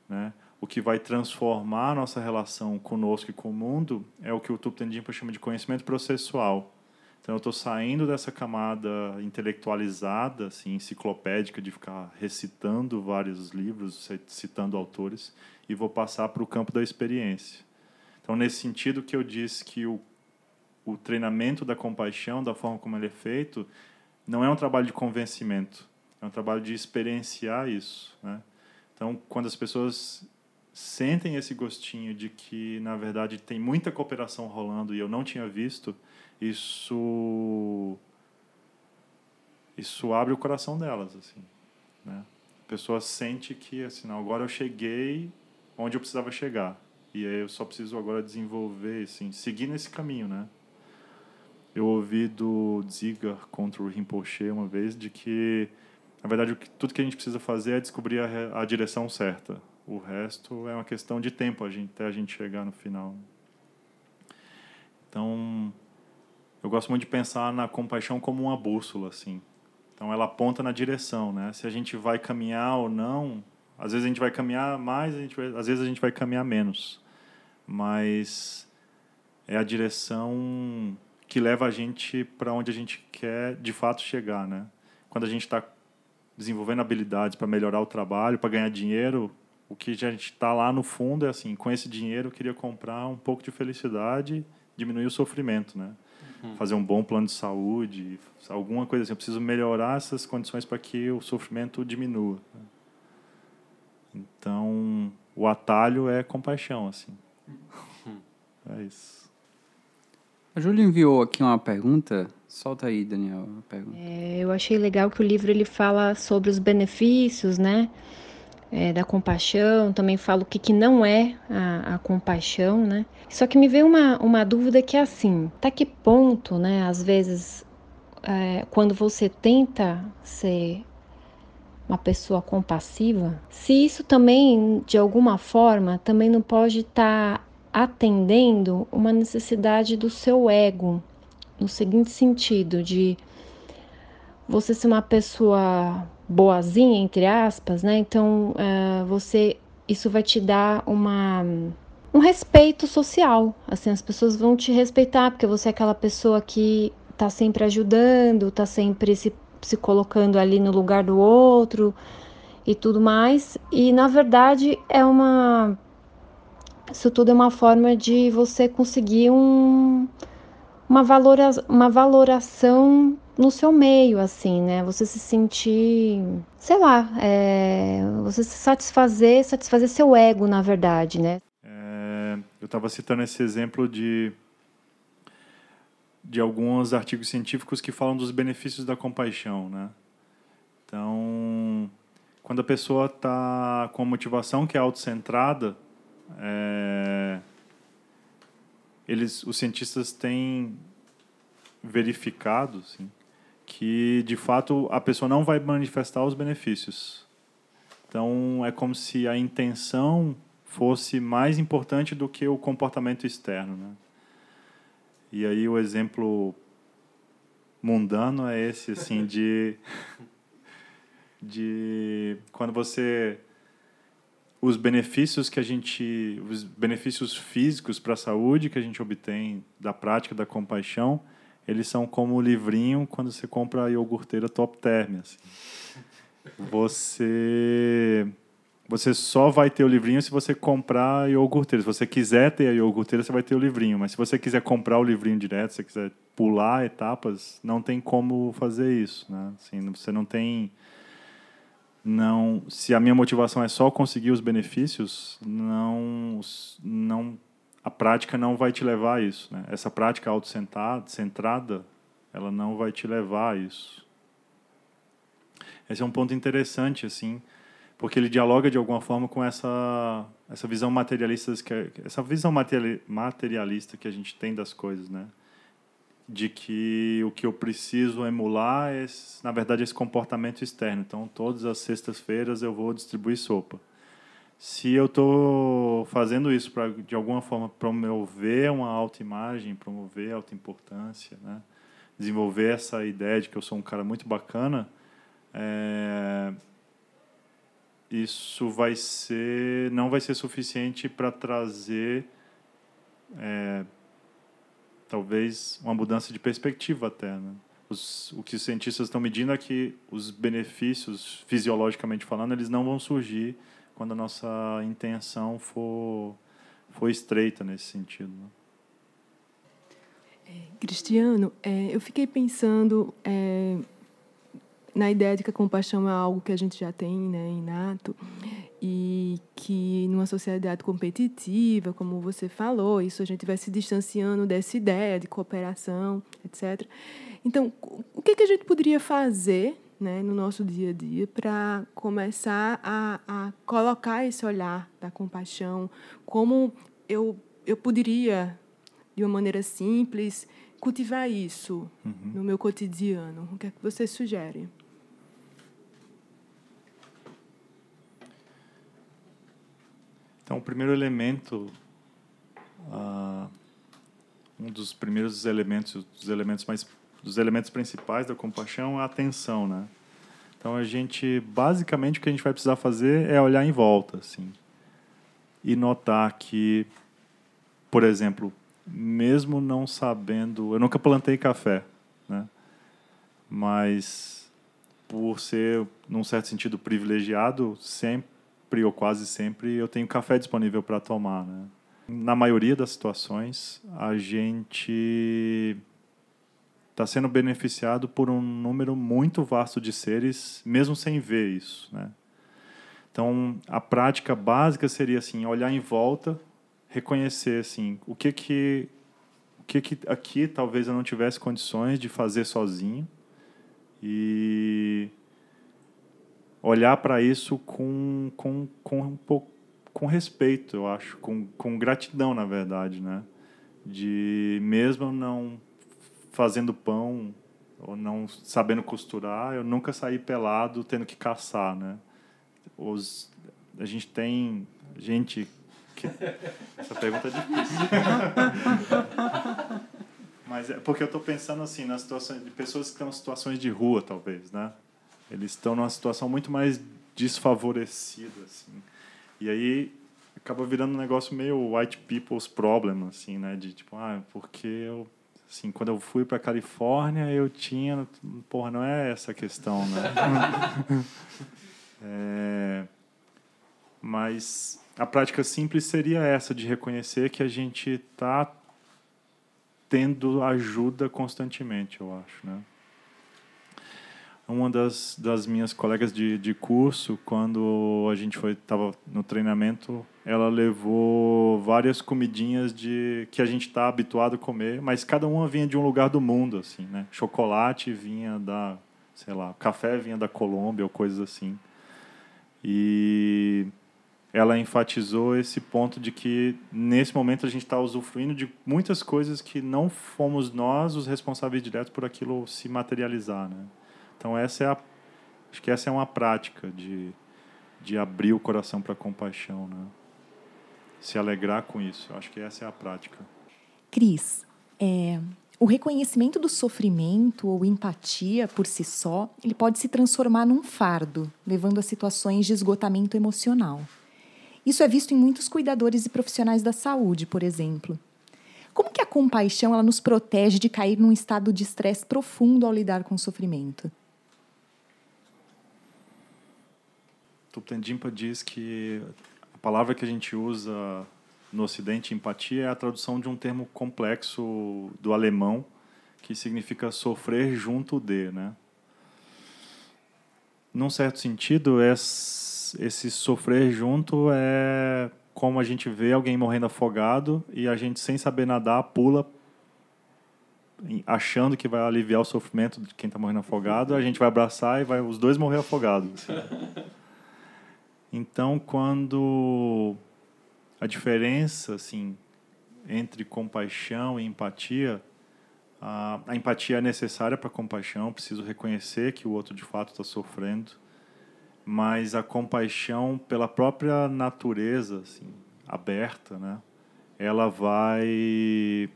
né? O que vai transformar a nossa relação conosco e com o mundo é o que o Thupten Jinpa chama de conhecimento processual. Então eu estou saindo dessa camada intelectualizada, assim, enciclopédica, de ficar recitando vários livros, citando autores, e vou passar para o campo da experiência. Então, nesse sentido que eu disse que o, o treinamento da compaixão, da forma como ele é feito, não é um trabalho de convencimento, é um trabalho de experienciar isso. Né? Então, quando as pessoas sentem esse gostinho de que, na verdade, tem muita cooperação rolando e eu não tinha visto, isso isso abre o coração delas assim né? A pessoa sente que assim não, agora eu cheguei onde eu precisava chegar. E aí eu só preciso agora desenvolver assim seguir nesse caminho né? Eu ouvi do Ziga contra o Rinpoche uma vez de que na verdade tudo que a gente precisa fazer é descobrir a, a direção certa. O resto é uma questão de tempo a gente, até a gente chegar no final. Então eu gosto muito de pensar na compaixão como uma bússola, assim. Então ela aponta na direção, né? Se a gente vai caminhar ou não, às vezes a gente vai caminhar mais, a gente vai, às vezes a gente vai caminhar menos. Mas é a direção que leva a gente para onde a gente quer de fato chegar, né? Quando a gente está desenvolvendo habilidades para melhorar o trabalho, para ganhar dinheiro, o que a gente está lá no fundo é assim, com esse dinheiro eu queria comprar um pouco de felicidade, diminuir o sofrimento, né? Uhum. Fazer um bom plano de saúde, alguma coisa assim. Eu preciso melhorar essas condições para que o sofrimento diminua. Né? Então, o atalho é compaixão, assim. É isso. A Júlia enviou aqui uma pergunta. Solta aí, Daniel, a pergunta. É, eu achei legal que o livro ele fala sobre os benefícios, né? É, da compaixão, também fala o que, que não é a, a, compaixão, né? Só que me veio uma, uma dúvida que é assim, tá que ponto, né, às vezes, é, quando você tenta ser uma pessoa compassiva, se isso também, de alguma forma, também não pode estar tá atendendo uma necessidade do seu ego, no seguinte sentido, de você ser uma pessoa boazinha, entre aspas, né? Então, uh, você, isso vai te dar uma um respeito social, assim, as pessoas vão te respeitar porque você é aquela pessoa que tá sempre ajudando, tá sempre se se colocando ali no lugar do outro e tudo mais. E na verdade é uma. Isso tudo é uma forma de você conseguir um, uma, valora, uma valoração no seu meio, assim, né? Você se sentir, sei lá, é, você se satisfazer, satisfazer seu ego, na verdade, né? É, eu estava citando esse exemplo de de alguns artigos científicos que falam dos benefícios da compaixão, né? Então, quando a pessoa está com a motivação que é autocentrada, é, eles, os cientistas têm verificado assim, que, de fato, a pessoa não vai manifestar os benefícios. Então, é como se a intenção fosse mais importante do que o comportamento externo, né? E aí o exemplo mundano é esse, assim, de de quando você os benefícios que a gente os benefícios físicos para a saúde que a gente obtém da prática da compaixão eles são como o livrinho quando você compra a iogurteira top term assim. você você só vai ter o livrinho se você comprar a iogurteira. Se você quiser ter a iogurteira, você vai ter o livrinho. Mas se você quiser comprar o livrinho direto, se você quiser pular etapas, não tem como fazer isso. Né? Assim, você não tem. Não Se a minha motivação é só conseguir os benefícios, não, não a prática não vai te levar a isso. Né? Essa prática autocentrada, ela não vai te levar a isso. Esse é um ponto interessante, assim porque ele dialoga de alguma forma com essa essa visão materialista que essa visão materialista que a gente tem das coisas, né? De que o que eu preciso emular é, na verdade, esse comportamento externo. Então, todas as sextas-feiras eu vou distribuir sopa. Se eu estou fazendo isso para, de alguma forma, promover uma autoimagem, promover autoimportância, né? desenvolver essa ideia de que eu sou um cara muito bacana, é, isso vai ser não vai ser suficiente para trazer é, talvez uma mudança de perspectiva até né? os, o que os cientistas estão medindo é que os benefícios fisiologicamente falando eles não vão surgir quando a nossa intenção for for estreita nesse sentido né? é, Cristiano é, eu fiquei pensando é, na ideia de que a compaixão é algo que a gente já tem, né, inato, e que numa sociedade competitiva, como você falou, isso a gente vai se distanciando dessa ideia de cooperação, etc. Então, o que, que a gente poderia fazer né, no nosso dia a dia para começar a, a colocar esse olhar da compaixão? Como eu, eu poderia, de uma maneira simples, cultivar isso uhum. no meu cotidiano? O que é que você sugere? Então, o primeiro elemento, uh, um dos primeiros elementos, dos elementos mais, dos elementos principais da compaixão é a atenção, né? Então a gente, basicamente, o que a gente vai precisar fazer é olhar em volta, assim, e notar que, por exemplo, mesmo não sabendo, eu nunca plantei café, né? Mas por ser, num certo sentido, privilegiado, sempre ou quase sempre eu tenho café disponível para tomar, né? Na maioria das situações, a gente está sendo beneficiado por um número muito vasto de seres, mesmo sem ver isso, né? Então, a prática básica seria assim, olhar em volta, reconhecer assim, o que que o que que aqui talvez eu não tivesse condições de fazer sozinho e olhar para isso com com com um pouco com respeito, eu acho, com, com gratidão, na verdade, né? De mesmo não fazendo pão ou não sabendo costurar, eu nunca saí pelado tendo que caçar, né? Os, a gente tem gente que... Essa pergunta é difícil. Mas é porque eu estou pensando assim nas situações de pessoas que estão em situações de rua, talvez, né? Eles estão numa situação muito mais desfavorecida, assim. E aí acaba virando um negócio meio white people's problem, assim, né? De tipo, ah, porque eu Assim, quando eu fui para Califórnia, eu tinha. Porra, não é essa a questão, né? é, mas a prática simples seria essa, de reconhecer que a gente está tendo ajuda constantemente, eu acho, né? Uma das, das minhas colegas de, de curso, quando a gente foi estava no treinamento, ela levou várias comidinhas de que a gente está habituado a comer, mas cada uma vinha de um lugar do mundo, assim, né? Chocolate vinha da, sei lá, café vinha da Colômbia ou coisas assim. E ela enfatizou esse ponto de que nesse momento a gente está usufruindo de muitas coisas que não fomos nós os responsáveis diretos por aquilo se materializar, né? Então essa é a acho que essa é uma prática de de abrir o coração para compaixão, né? Se alegrar com isso. Eu acho que essa é a prática. Cris, é, o reconhecimento do sofrimento ou empatia por si só, ele pode se transformar num fardo, levando a situações de esgotamento emocional. Isso é visto em muitos cuidadores e profissionais da saúde, por exemplo. Como que a compaixão ela nos protege de cair num estado de estresse profundo ao lidar com o sofrimento? Tupten diz que a palavra que a gente usa no Ocidente, empatia, é a tradução de um termo complexo do alemão que significa sofrer junto de, né? Num certo sentido, esse sofrer junto é como a gente vê alguém morrendo afogado e a gente, sem saber nadar, pula achando que vai aliviar o sofrimento de quem está morrendo afogado, a gente vai abraçar e vai os dois morrer afogados. Assim. Então, quando a diferença assim entre compaixão e empatia, a, a empatia é necessária para compaixão, preciso reconhecer que o outro de fato está sofrendo, mas a compaixão pela própria natureza assim, aberta, né? Ela vai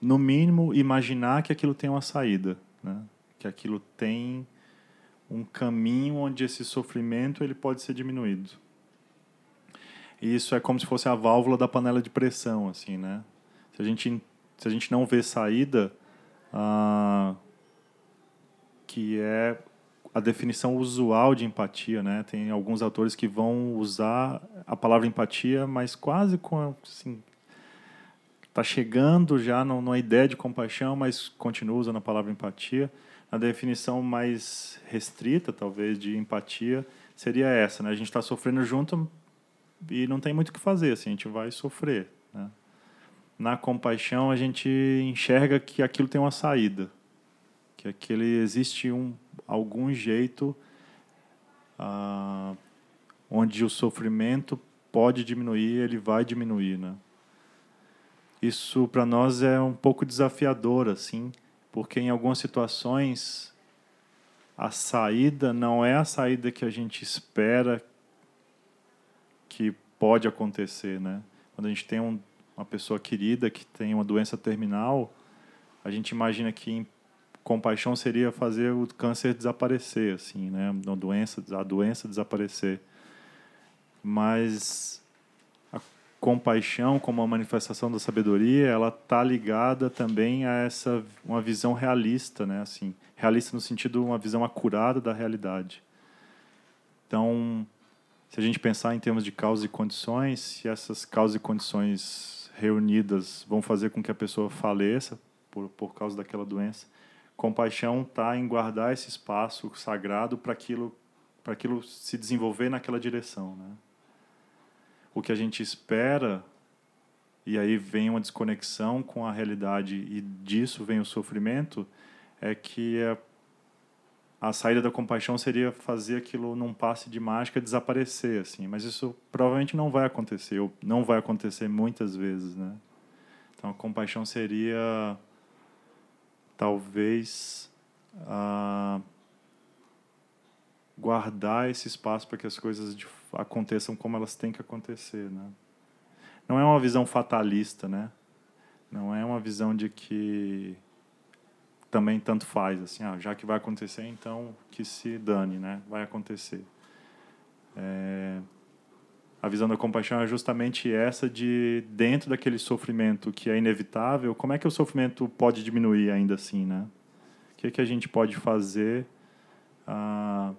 no mínimo imaginar que aquilo tem uma saída, né? Que aquilo tem um caminho onde esse sofrimento ele pode ser diminuído. E isso é como se fosse a válvula da panela de pressão, assim, né? Se a gente se a gente não vê saída, ah, que é a definição usual de empatia, né? Tem alguns autores que vão usar a palavra empatia, mas quase com assim, tá chegando já numa ideia de compaixão, mas continua usando a palavra empatia a definição mais restrita, talvez, de empatia seria essa, né? A gente está sofrendo junto e não tem muito o que fazer, assim, a gente vai sofrer, né? Na compaixão, a gente enxerga que aquilo tem uma saída, que aquele existe um algum jeito ah, onde o sofrimento pode diminuir, ele vai diminuir, né? Isso para nós é um pouco desafiador, assim, porque em algumas situações a saída não é a saída que a gente espera que pode acontecer, né? Quando a gente tem um, uma pessoa querida que tem uma doença terminal, a gente imagina que compaixão seria fazer o câncer desaparecer, assim, né? A doença, a doença desaparecer. Mas compaixão, como uma manifestação da sabedoria, ela está ligada também a essa uma visão realista, né? Assim, realista no sentido uma visão acurada da realidade. Então, se a gente pensar em termos de causas e condições, se essas causas e condições reunidas vão fazer com que a pessoa faleça por, por causa daquela doença, compaixão está em guardar esse espaço sagrado para aquilo para aquilo se desenvolver naquela direção, né? O que a gente espera e aí vem uma desconexão com a realidade e disso vem o sofrimento é que a, a saída da compaixão seria fazer aquilo num passe de mágica desaparecer assim, mas isso provavelmente não vai acontecer, ou não vai acontecer muitas vezes, né? Então a compaixão seria talvez ah, guardar esse espaço para que as coisas de, aconteçam como elas têm que acontecer, né? Não é uma visão fatalista, né? Não é uma visão de que também tanto faz, assim, ah, já que vai acontecer, então que se dane, né? Vai acontecer. É, a visão da compaixão é justamente essa de dentro daquele sofrimento que é inevitável, como é que o sofrimento pode diminuir ainda assim, né? O que é que a gente pode fazer ah,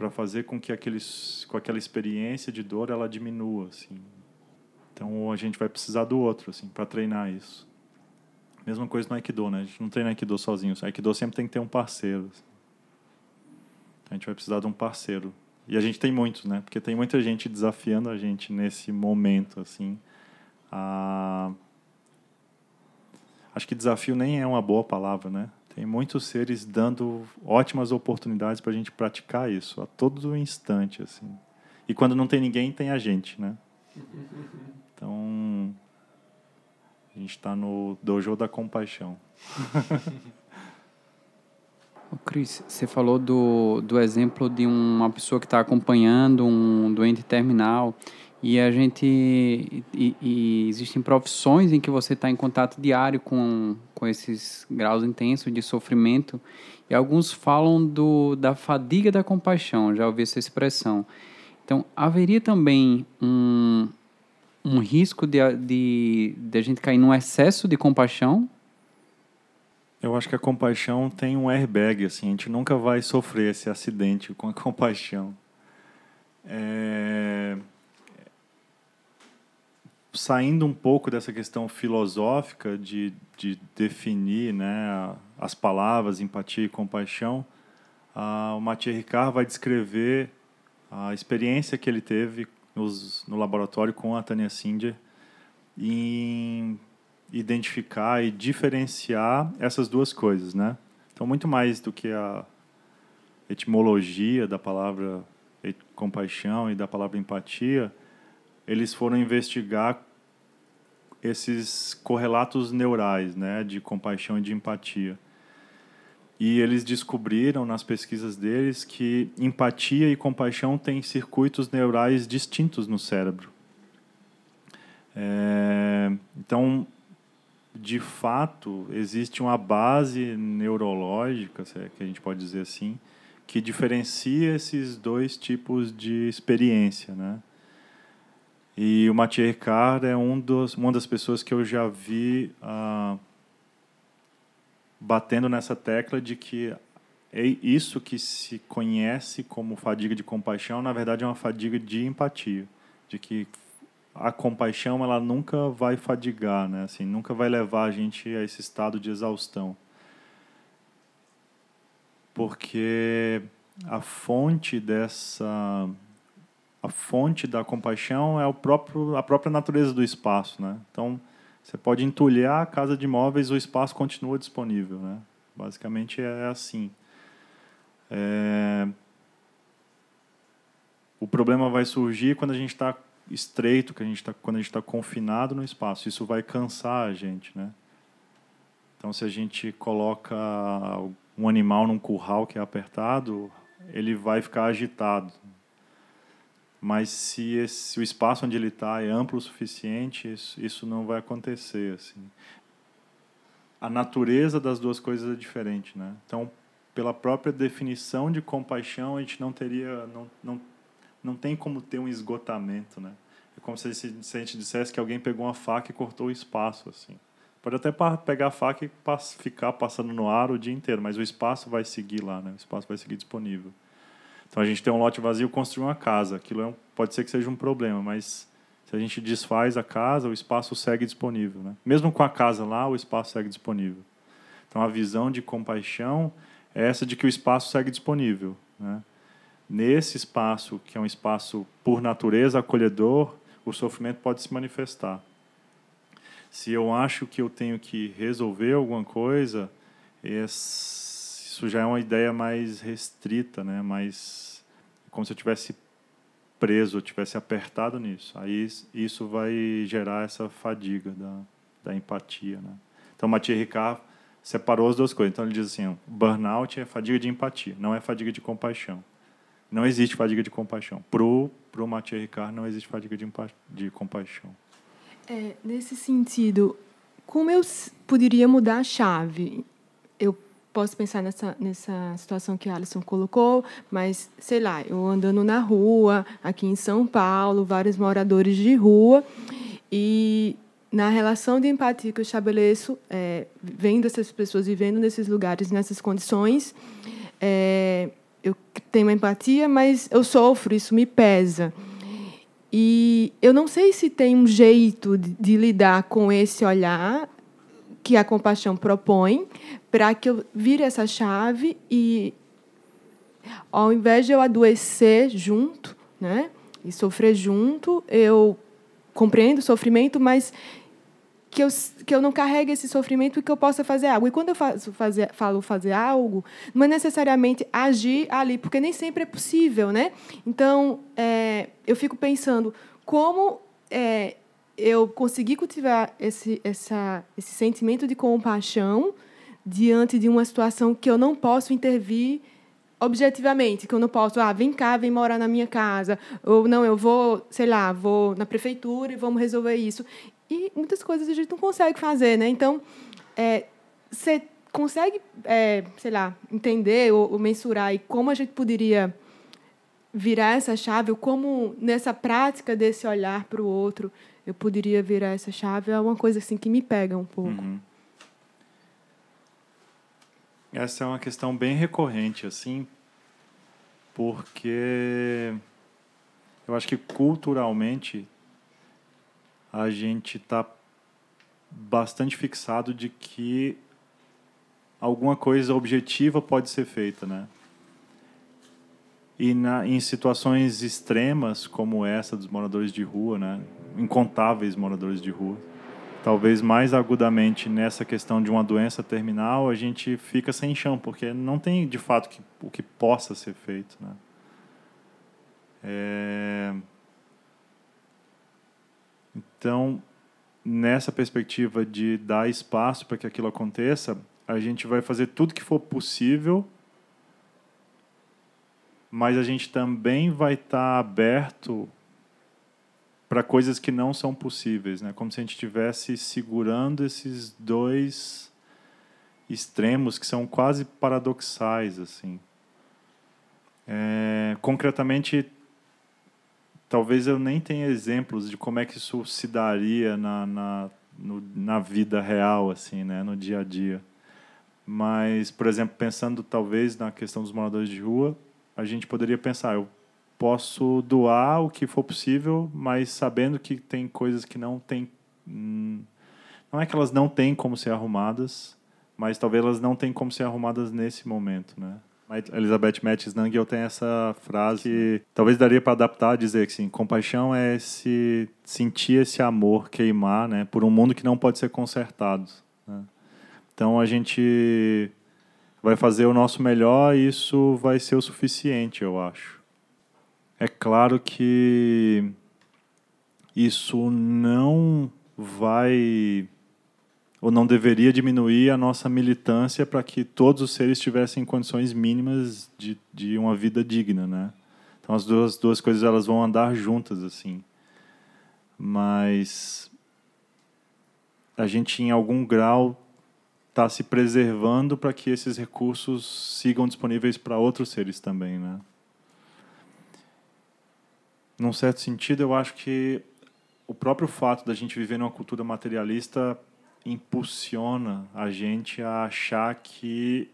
para fazer com que aqueles, com aquela experiência de dor ela diminua, assim? Então a gente vai precisar do outro, assim, para treinar isso. Mesma coisa no Aikido, né? A gente não treina Aikido sozinho. O Aikido sempre tem que ter um parceiro. Assim. A gente vai precisar de um parceiro e a gente tem muitos, né? Porque tem muita gente desafiando a gente nesse momento, assim. Ah, acho que desafio nem é uma boa palavra, né? Tem muitos seres dando ótimas oportunidades para a gente praticar isso a todo instante, assim. E quando não tem ninguém, tem a gente, né? Então, a gente está no dojo da compaixão. Cris, você falou do, do exemplo de uma pessoa que está acompanhando um doente terminal e a gente e, e existem profissões em que você está em contato diário com, com esses graus intensos de sofrimento e alguns falam do, da fadiga da compaixão, já ouvi essa expressão. Então, haveria também um, um risco de, de, de a gente cair num excesso de compaixão eu acho que a compaixão tem um airbag, assim, a gente nunca vai sofrer esse acidente com a compaixão. É... Saindo um pouco dessa questão filosófica de, de definir né, as palavras empatia e compaixão, o Mathieu Ricard vai descrever a experiência que ele teve nos, no laboratório com a Tânia Singer em identificar e diferenciar essas duas coisas, né? Então, muito mais do que a etimologia da palavra compaixão e da palavra empatia, eles foram investigar esses correlatos neurais, né, de compaixão e de empatia. E eles descobriram nas pesquisas deles que empatia e compaixão têm circuitos neurais distintos no cérebro. É, então, de fato, existe uma base neurológica, é que a gente pode dizer assim, que diferencia esses dois tipos de experiência, né? E o Mathieu Ricard é um dos, uma das pessoas que eu já vi ah, batendo nessa tecla de que é isso que se conhece como fadiga de compaixão, na verdade é uma fadiga de empatia, de que a compaixão ela nunca vai fadigar, né? Assim, nunca vai levar a gente a esse estado de exaustão. Porque a fonte dessa a fonte da compaixão é o próprio a própria natureza do espaço, né? Então, você pode entulhar a casa de móveis, o espaço continua disponível, né? Basicamente é assim. É... O problema vai surgir quando a gente está estreito que a gente tá, quando a gente está confinado no espaço. Isso vai cansar a gente, né? Então, se a gente coloca um animal num curral que é apertado, ele vai ficar agitado. Mas se, esse, se o espaço onde ele está é amplo o suficiente, isso, isso não vai acontecer. Assim. a natureza das duas coisas é diferente, né? Então, pela própria definição de compaixão, a gente não teria, não, não, não tem como ter um esgotamento, né? É como se, se a gente dissesse que alguém pegou uma faca e cortou o espaço, assim. Pode até pegar a faca e pass ficar passando no ar o dia inteiro, mas o espaço vai seguir lá, né? O espaço vai seguir disponível. Então a gente tem um lote vazio, construir uma casa. Aquilo é um, pode ser que seja um problema, mas se a gente desfaz a casa, o espaço segue disponível. Né? Mesmo com a casa lá, o espaço segue disponível. Então, a visão de compaixão é essa de que o espaço segue disponível. Né? Nesse espaço, que é um espaço por natureza acolhedor, o sofrimento pode se manifestar. Se eu acho que eu tenho que resolver alguma coisa, isso já é uma ideia mais restrita, né? mais como se eu tivesse preso, tivesse apertado nisso. Aí isso vai gerar essa fadiga da, da empatia. Né? Então, Mathieu Ricard separou as duas coisas. Então, ele diz assim: burnout é fadiga de empatia, não é fadiga de compaixão. Não existe fadiga de compaixão. Pro pro Mathieu Ricard não existe fadiga de, de compaixão. É, nesse sentido, como eu poderia mudar a chave? Eu posso pensar nessa, nessa situação que a Alison colocou, mas, sei lá, eu andando na rua, aqui em São Paulo, vários moradores de rua, e na relação de empatia que eu estabeleço, é, vendo essas pessoas vivendo nesses lugares, nessas condições, é, eu tenho uma empatia, mas eu sofro, isso me pesa. E eu não sei se tem um jeito de, de lidar com esse olhar que a compaixão propõe, para que eu vire essa chave e, ao invés de eu adoecer junto, né, e sofrer junto, eu compreendo o sofrimento, mas que eu, que eu não carregue esse sofrimento e que eu possa fazer algo. E quando eu faço, fazer, falo fazer algo, não é necessariamente agir ali, porque nem sempre é possível, né? Então, é, eu fico pensando como é, eu consegui cultivar esse, essa, esse sentimento de compaixão diante de uma situação que eu não posso intervir objetivamente, que eu não posso, ah, vem cá, vem morar na minha casa, ou não, eu vou, sei lá, vou na prefeitura e vamos resolver isso. E muitas coisas a gente não consegue fazer, né? Então, é, você consegue, é, sei lá, entender ou, ou mensurar e como a gente poderia virar essa chave, ou como nessa prática desse olhar para o outro eu poderia virar essa chave, é uma coisa assim que me pega um pouco. Uhum. Essa é uma questão bem recorrente, assim, porque eu acho que culturalmente a gente está bastante fixado de que alguma coisa objetiva pode ser feita, né? E na, em situações extremas como essa dos moradores de rua, né? Incontáveis moradores de rua talvez mais agudamente nessa questão de uma doença terminal, a gente fica sem chão, porque não tem de fato que, o que possa ser feito. Né? É... Então, nessa perspectiva de dar espaço para que aquilo aconteça, a gente vai fazer tudo que for possível, mas a gente também vai estar tá aberto para coisas que não são possíveis, né? Como se a gente estivesse segurando esses dois extremos que são quase paradoxais, assim. É, concretamente, talvez eu nem tenha exemplos de como é que isso se daria na, na, no, na vida real, assim, né? No dia a dia. Mas, por exemplo, pensando talvez na questão dos moradores de rua, a gente poderia pensar, eu posso doar o que for possível, mas sabendo que tem coisas que não tem. Hum, não é que elas não têm como ser arrumadas, mas talvez elas não tenham como ser arrumadas nesse momento, né? A Elizabeth Mattis Nangel tem essa frase que talvez daria para adaptar, dizer que sim, compaixão é esse sentir esse amor queimar, né, por um mundo que não pode ser consertado. Né? Então a gente vai fazer o nosso melhor e isso vai ser o suficiente, eu acho. É claro que isso não vai ou não deveria diminuir a nossa militância para que todos os seres tivessem condições mínimas de, de uma vida digna, né? Então as duas, duas coisas elas vão andar juntas assim. Mas a gente em algum grau está se preservando para que esses recursos sigam disponíveis para outros seres também, né? Num certo sentido, eu acho que o próprio fato da gente viver numa cultura materialista impulsiona a gente a achar que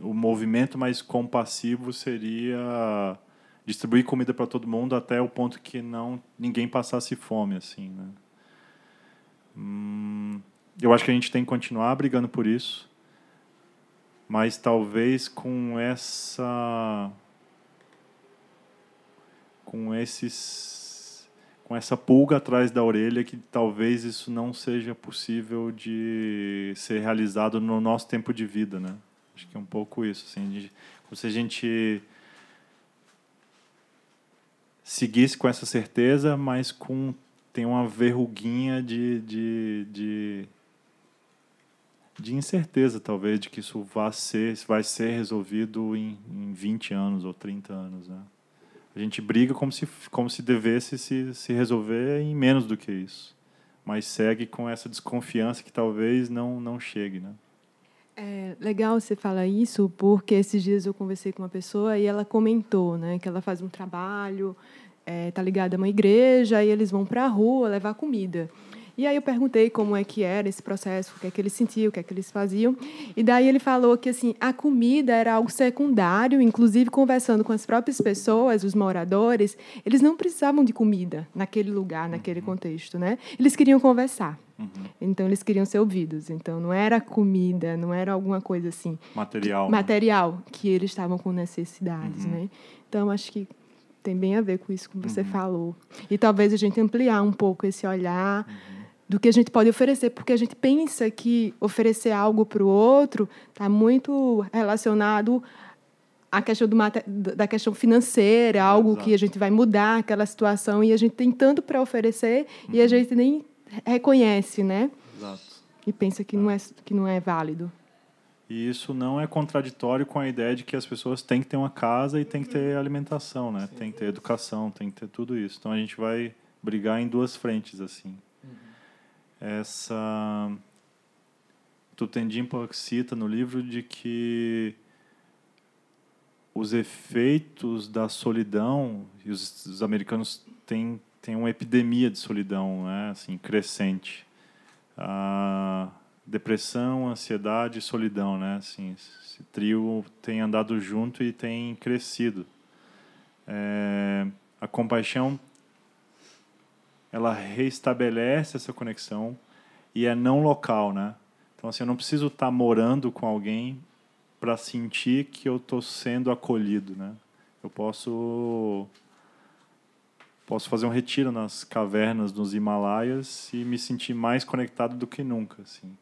o movimento mais compassivo seria distribuir comida para todo mundo até o ponto que não ninguém passasse fome assim né hum, eu acho que a gente tem que continuar brigando por isso mas talvez com essa com esses com essa pulga atrás da orelha que talvez isso não seja possível de ser realizado no nosso tempo de vida né? Acho que é um pouco isso assim de, como se a gente seguisse com essa certeza, mas com tem uma verruguinha de, de, de, de incerteza, talvez, de que isso vai ser, vai ser resolvido em, em 20 anos ou 30 anos. Né? A gente briga como se, como se devesse se, se resolver em menos do que isso, mas segue com essa desconfiança que talvez não, não chegue. Né? É legal você falar isso, porque esses dias eu conversei com uma pessoa e ela comentou né, que ela faz um trabalho, está é, tá ligada a uma igreja, e eles vão para a rua levar comida. E aí eu perguntei como é que era esse processo, o que é que eles sentiam, o que é que eles faziam. E daí ele falou que assim, a comida era algo secundário, inclusive conversando com as próprias pessoas, os moradores, eles não precisavam de comida naquele lugar, naquele uhum. contexto, né? Eles queriam conversar. Uhum. Então eles queriam ser ouvidos. Então não era comida, não era alguma coisa assim material, material né? que eles estavam com necessidades, uhum. né? Então acho que tem bem a ver com isso que você uhum. falou. E talvez a gente ampliar um pouco esse olhar uhum do que a gente pode oferecer, porque a gente pensa que oferecer algo para o outro está muito relacionado à questão do, da questão financeira, algo Exato. que a gente vai mudar aquela situação e a gente tem tanto para oferecer uhum. e a uhum. gente nem reconhece, né? Exato. E pensa que não é que não é válido. E isso não é contraditório com a ideia de que as pessoas têm que ter uma casa e têm que ter alimentação, né? Sim. Tem que ter educação, tem que ter tudo isso. Então a gente vai brigar em duas frentes assim essa Tutendimpa cita no livro de que os efeitos da solidão e os, os americanos têm, têm uma epidemia de solidão né, assim, crescente. A depressão, ansiedade e solidão. Né, assim, esse trio tem andado junto e tem crescido. É, a compaixão ela reestabelece essa conexão e é não local, né? Então assim, eu não preciso estar tá morando com alguém para sentir que eu estou sendo acolhido, né? Eu posso posso fazer um retiro nas cavernas dos Himalaias e me sentir mais conectado do que nunca, assim.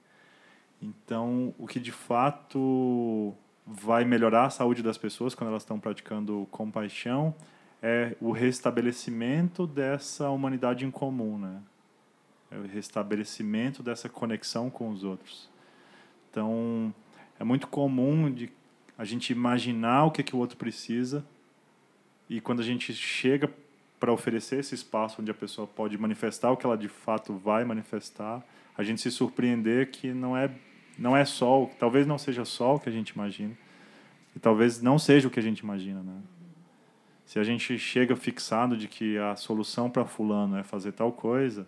Então, o que de fato vai melhorar a saúde das pessoas quando elas estão praticando compaixão é o restabelecimento dessa humanidade em comum, né? É o restabelecimento dessa conexão com os outros. Então, é muito comum de a gente imaginar o que, que o outro precisa e quando a gente chega para oferecer esse espaço onde a pessoa pode manifestar o que ela de fato vai manifestar, a gente se surpreender que não é não é só, talvez não seja só o que a gente imagina, e talvez não seja o que a gente imagina, né? Se a gente chega fixado de que a solução para fulano é fazer tal coisa,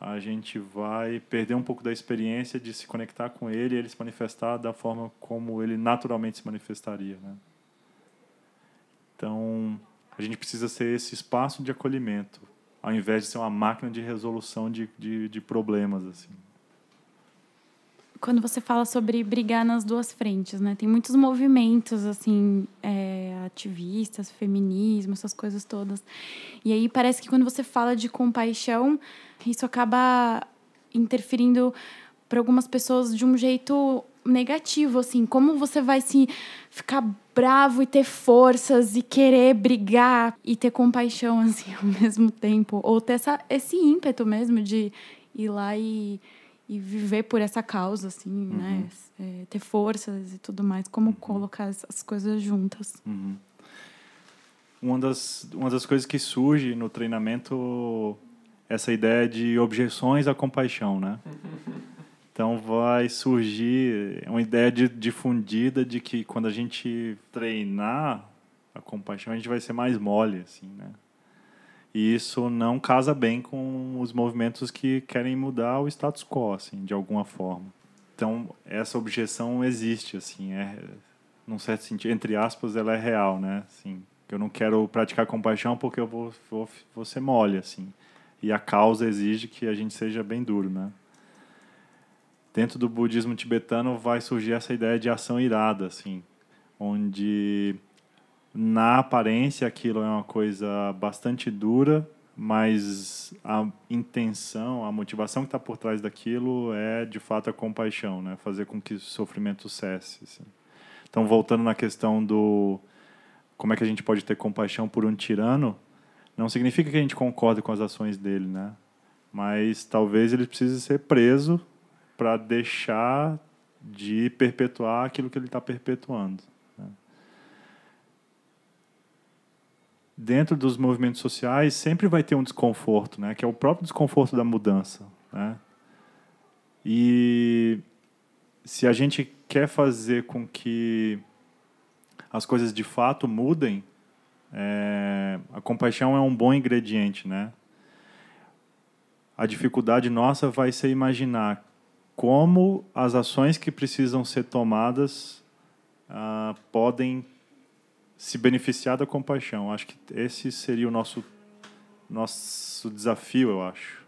a gente vai perder um pouco da experiência de se conectar com ele e ele se manifestar da forma como ele naturalmente se manifestaria, né? Então, a gente precisa ser esse espaço de acolhimento, ao invés de ser uma máquina de resolução de, de, de problemas, assim quando você fala sobre brigar nas duas frentes, né? Tem muitos movimentos, assim, é, ativistas, feminismo, essas coisas todas. E aí parece que quando você fala de compaixão, isso acaba interferindo para algumas pessoas de um jeito negativo, assim. Como você vai se ficar bravo e ter forças e querer brigar e ter compaixão, assim, ao mesmo tempo? Ou ter essa, esse ímpeto mesmo de ir lá e e viver por essa causa, assim, uhum. né? É, ter forças e tudo mais. Como uhum. colocar as coisas juntas. Uhum. Uma, das, uma das coisas que surge no treinamento essa ideia de objeções à compaixão, né? Então vai surgir uma ideia de, difundida de que quando a gente treinar a compaixão, a gente vai ser mais mole, assim, né? E isso não casa bem com os movimentos que querem mudar o status quo, assim, de alguma forma. Então, essa objeção existe, assim, é, num certo sentido, entre aspas, ela é real, né? Assim, eu não quero praticar compaixão porque eu vou, vou, vou ser mole, assim. E a causa exige que a gente seja bem duro, né? Dentro do budismo tibetano vai surgir essa ideia de ação irada, assim, onde na aparência aquilo é uma coisa bastante dura, mas a intenção, a motivação que está por trás daquilo é de fato a compaixão, né? Fazer com que o sofrimento cesse. Assim. Então, voltando na questão do como é que a gente pode ter compaixão por um tirano, não significa que a gente concorde com as ações dele, né? Mas talvez ele precise ser preso para deixar de perpetuar aquilo que ele está perpetuando. Dentro dos movimentos sociais sempre vai ter um desconforto, né? Que é o próprio desconforto da mudança, né? E se a gente quer fazer com que as coisas de fato mudem, é, a compaixão é um bom ingrediente, né? A dificuldade nossa vai ser imaginar como as ações que precisam ser tomadas ah, podem se beneficiar da compaixão. Acho que esse seria o nosso nosso desafio, eu acho.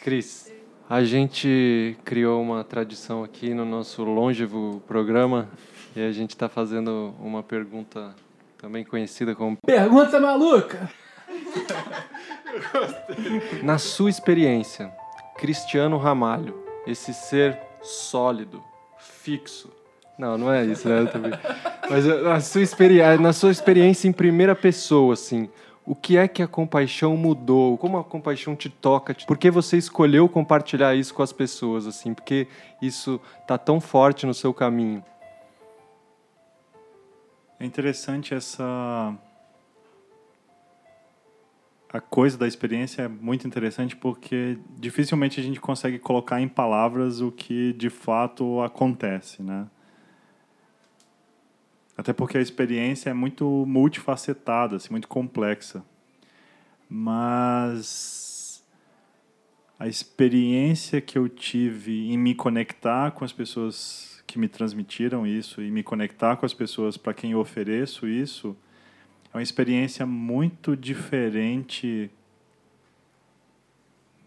Cris, a gente criou uma tradição aqui no nosso longevo programa e a gente está fazendo uma pergunta também conhecida como Pergunta maluca. Na sua experiência, Cristiano Ramalho, esse ser sólido, fixo, não, não é isso, né? Também. Mas na sua, experiência, na sua experiência em primeira pessoa, assim, o que é que a compaixão mudou? Como a compaixão te toca? Por que você escolheu compartilhar isso com as pessoas, assim? Porque isso tá tão forte no seu caminho? É interessante essa a coisa da experiência é muito interessante porque dificilmente a gente consegue colocar em palavras o que de fato acontece, né? Até porque a experiência é muito multifacetada, assim, muito complexa. Mas a experiência que eu tive em me conectar com as pessoas que me transmitiram isso e me conectar com as pessoas para quem eu ofereço isso é uma experiência muito diferente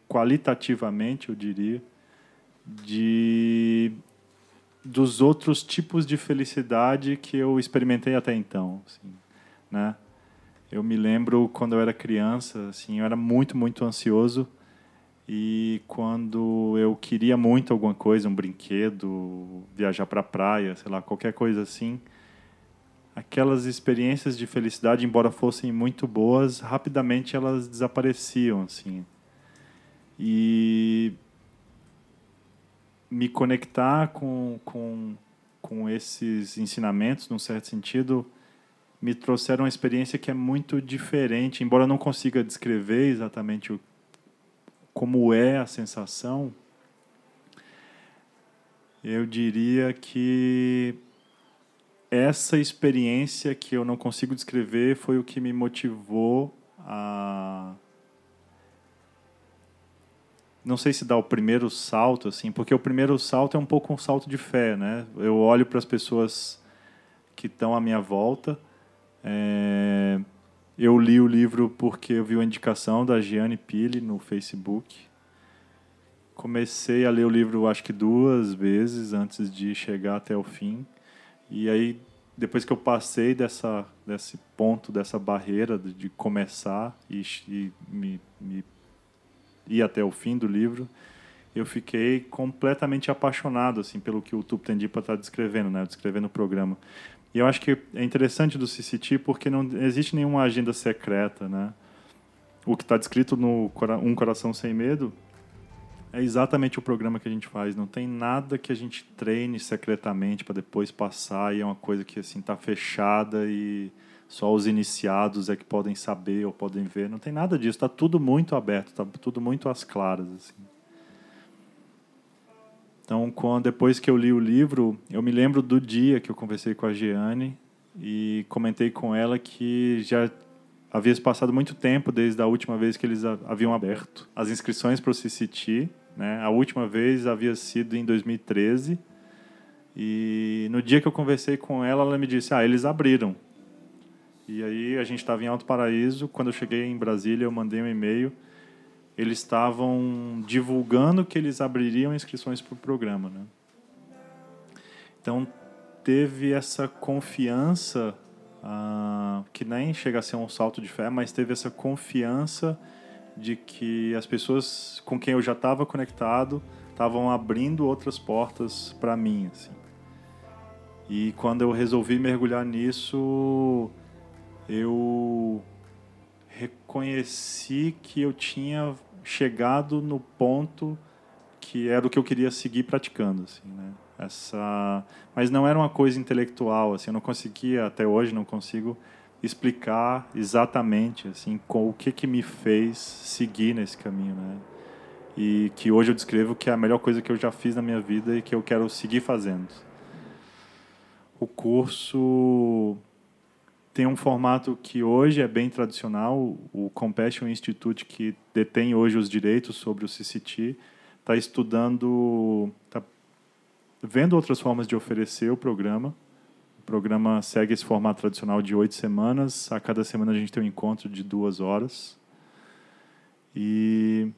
qualitativamente, eu diria, de dos outros tipos de felicidade que eu experimentei até então, assim, né? Eu me lembro quando eu era criança, assim, eu era muito, muito ansioso e quando eu queria muito alguma coisa, um brinquedo, viajar para a praia, sei lá, qualquer coisa assim, aquelas experiências de felicidade, embora fossem muito boas, rapidamente elas desapareciam, assim. E me conectar com, com, com esses ensinamentos, num certo sentido, me trouxeram uma experiência que é muito diferente, embora eu não consiga descrever exatamente o, como é a sensação, eu diria que essa experiência que eu não consigo descrever foi o que me motivou a não sei se dá o primeiro salto, assim, porque o primeiro salto é um pouco um salto de fé, né? Eu olho para as pessoas que estão à minha volta. É... Eu li o livro porque eu vi a indicação da Gianni Pili no Facebook. Comecei a ler o livro, acho que duas vezes antes de chegar até o fim. E aí, depois que eu passei dessa, desse ponto, dessa barreira de, de começar e, e me, me ir até o fim do livro, eu fiquei completamente apaixonado assim pelo que o Tuptendipa está descrevendo, né, descrevendo o programa. E eu acho que é interessante do CCT porque não existe nenhuma agenda secreta, né? O que está descrito no Um Coração Sem Medo é exatamente o programa que a gente faz. Não tem nada que a gente treine secretamente para depois passar e é uma coisa que assim está fechada e só os iniciados é que podem saber ou podem ver. Não tem nada disso. Está tudo muito aberto, está tudo muito às claras. Assim. Então, quando, depois que eu li o livro, eu me lembro do dia que eu conversei com a Giane e comentei com ela que já havia passado muito tempo desde a última vez que eles haviam aberto as inscrições para o CCT. Né? A última vez havia sido em 2013. E no dia que eu conversei com ela, ela me disse: Ah, eles abriram. E aí a gente estava em Alto Paraíso. Quando eu cheguei em Brasília, eu mandei um e-mail. Eles estavam divulgando que eles abririam inscrições para o programa. Né? Então teve essa confiança ah, que nem chega a ser um salto de fé, mas teve essa confiança de que as pessoas com quem eu já estava conectado estavam abrindo outras portas para mim, assim. E quando eu resolvi mergulhar nisso, eu reconheci que eu tinha chegado no ponto que era o que eu queria seguir praticando, assim, né? essa mas não era uma coisa intelectual assim eu não conseguia até hoje não consigo explicar exatamente assim com o que que me fez seguir nesse caminho né e que hoje eu descrevo que é a melhor coisa que eu já fiz na minha vida e que eu quero seguir fazendo o curso tem um formato que hoje é bem tradicional o Compassion Institute que detém hoje os direitos sobre o CCT está estudando está vendo outras formas de oferecer o programa. O programa segue esse formato tradicional de oito semanas. A cada semana a gente tem um encontro de duas horas. E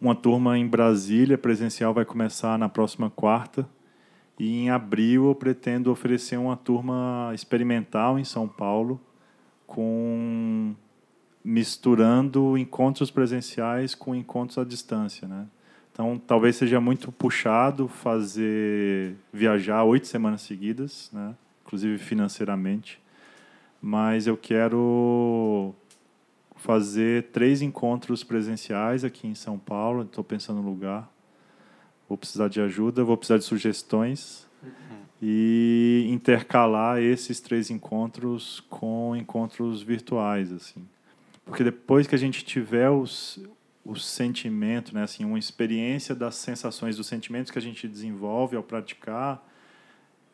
uma turma em Brasília presencial vai começar na próxima quarta. E em abril eu pretendo oferecer uma turma experimental em São Paulo, com misturando encontros presenciais com encontros à distância, né? Então, talvez seja muito puxado fazer viajar oito semanas seguidas, né? inclusive financeiramente. Mas eu quero fazer três encontros presenciais aqui em São Paulo. Estou pensando no lugar. Vou precisar de ajuda, vou precisar de sugestões. Uhum. E intercalar esses três encontros com encontros virtuais. assim Porque depois que a gente tiver os, o sentimento, né, assim, uma experiência das sensações, dos sentimentos que a gente desenvolve ao praticar,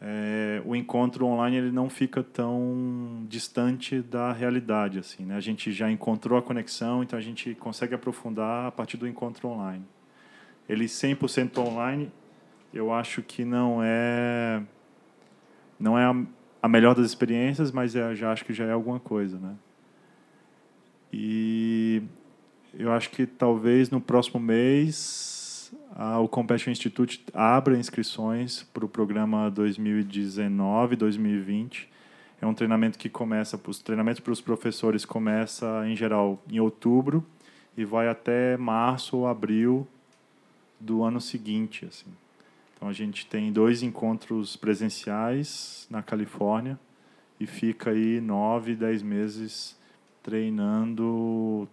é, o encontro online ele não fica tão distante da realidade, assim, né? A gente já encontrou a conexão, então a gente consegue aprofundar a partir do encontro online. Ele 100% online, eu acho que não é não é a, a melhor das experiências, mas é, já acho que já é alguma coisa, né? E eu acho que talvez no próximo mês a, o Compassion Institute abra inscrições para o programa 2019-2020. É um treinamento que começa, os treinamentos para os professores começa em geral em outubro e vai até março ou abril do ano seguinte, assim. Então a gente tem dois encontros presenciais na Califórnia e fica aí nove, dez meses treinando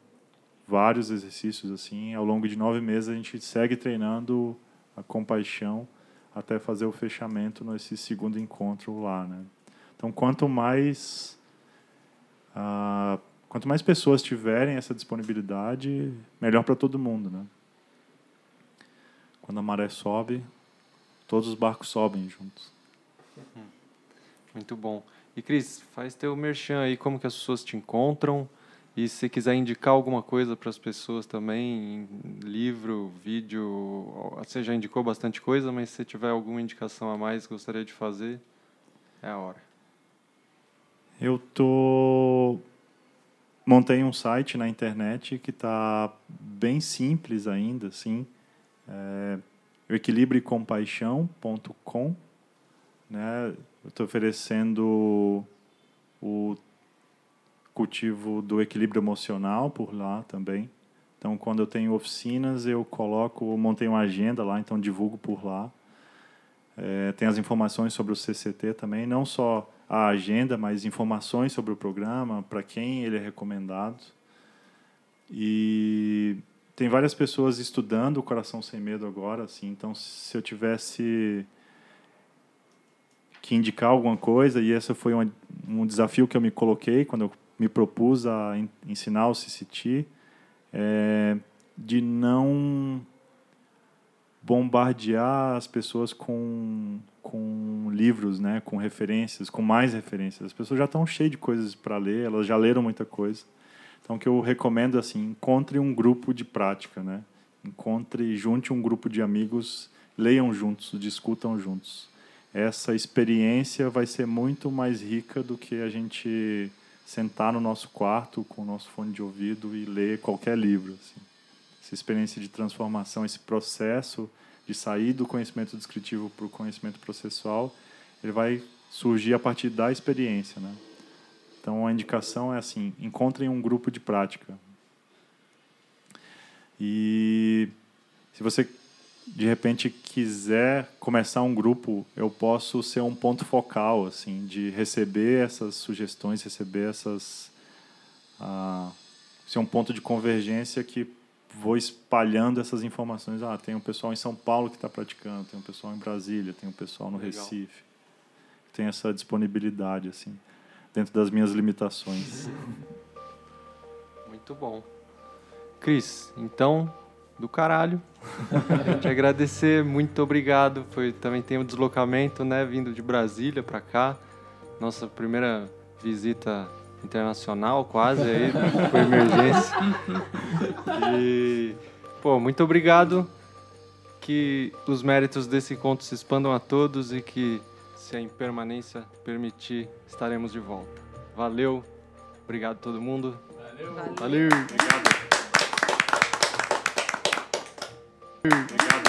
vários exercícios assim. Ao longo de nove meses a gente segue treinando a compaixão até fazer o fechamento nesse segundo encontro lá, né? Então, quanto mais uh, quanto mais pessoas tiverem essa disponibilidade, melhor para todo mundo, né? Quando a maré sobe, todos os barcos sobem juntos. Muito bom. E Cris, faz teu merchan aí, como que as pessoas te encontram? E se quiser indicar alguma coisa para as pessoas também, livro, vídeo, você já indicou bastante coisa, mas se tiver alguma indicação a mais gostaria de fazer, é a hora. Eu tô montei um site na internet que está bem simples ainda, assim, é, equilibrecompaixão.com, né? Eu estou oferecendo o cultivo do equilíbrio emocional por lá também. Então, quando eu tenho oficinas, eu coloco, eu montei uma agenda lá, então divulgo por lá. É, tem as informações sobre o CCT também, não só a agenda, mas informações sobre o programa, para quem ele é recomendado. E tem várias pessoas estudando o Coração Sem Medo agora, assim, então se eu tivesse que indicar alguma coisa, e esse foi um, um desafio que eu me coloquei quando eu me propus a ensinar o CCT é de não bombardear as pessoas com, com livros, né, com referências, com mais referências. As pessoas já estão cheias de coisas para ler, elas já leram muita coisa. Então, o que eu recomendo assim, encontre um grupo de prática, né? Encontre, junte um grupo de amigos, leiam juntos, discutam juntos. Essa experiência vai ser muito mais rica do que a gente sentar no nosso quarto com o nosso fone de ouvido e ler qualquer livro. Assim. Essa experiência de transformação, esse processo de sair do conhecimento descritivo para o conhecimento processual, ele vai surgir a partir da experiência, né? Então a indicação é assim: encontrem um grupo de prática. E se você de repente quiser começar um grupo, eu posso ser um ponto focal, assim, de receber essas sugestões, receber essas, ah, ser um ponto de convergência que vou espalhando essas informações. Ah, tem um pessoal em São Paulo que está praticando, tem um pessoal em Brasília, tem um pessoal no Legal. Recife, tem essa disponibilidade, assim dentro das minhas limitações. Muito bom. Cris, então, do caralho. Te agradecer, muito obrigado. Foi também tem um deslocamento, né, vindo de Brasília para cá. Nossa primeira visita internacional, quase aí, por emergência. E pô, muito obrigado. Que os méritos desse encontro se expandam a todos e que se a impermanência permitir, estaremos de volta. Valeu, obrigado a todo mundo. Valeu. Valeu. Obrigado. Obrigado.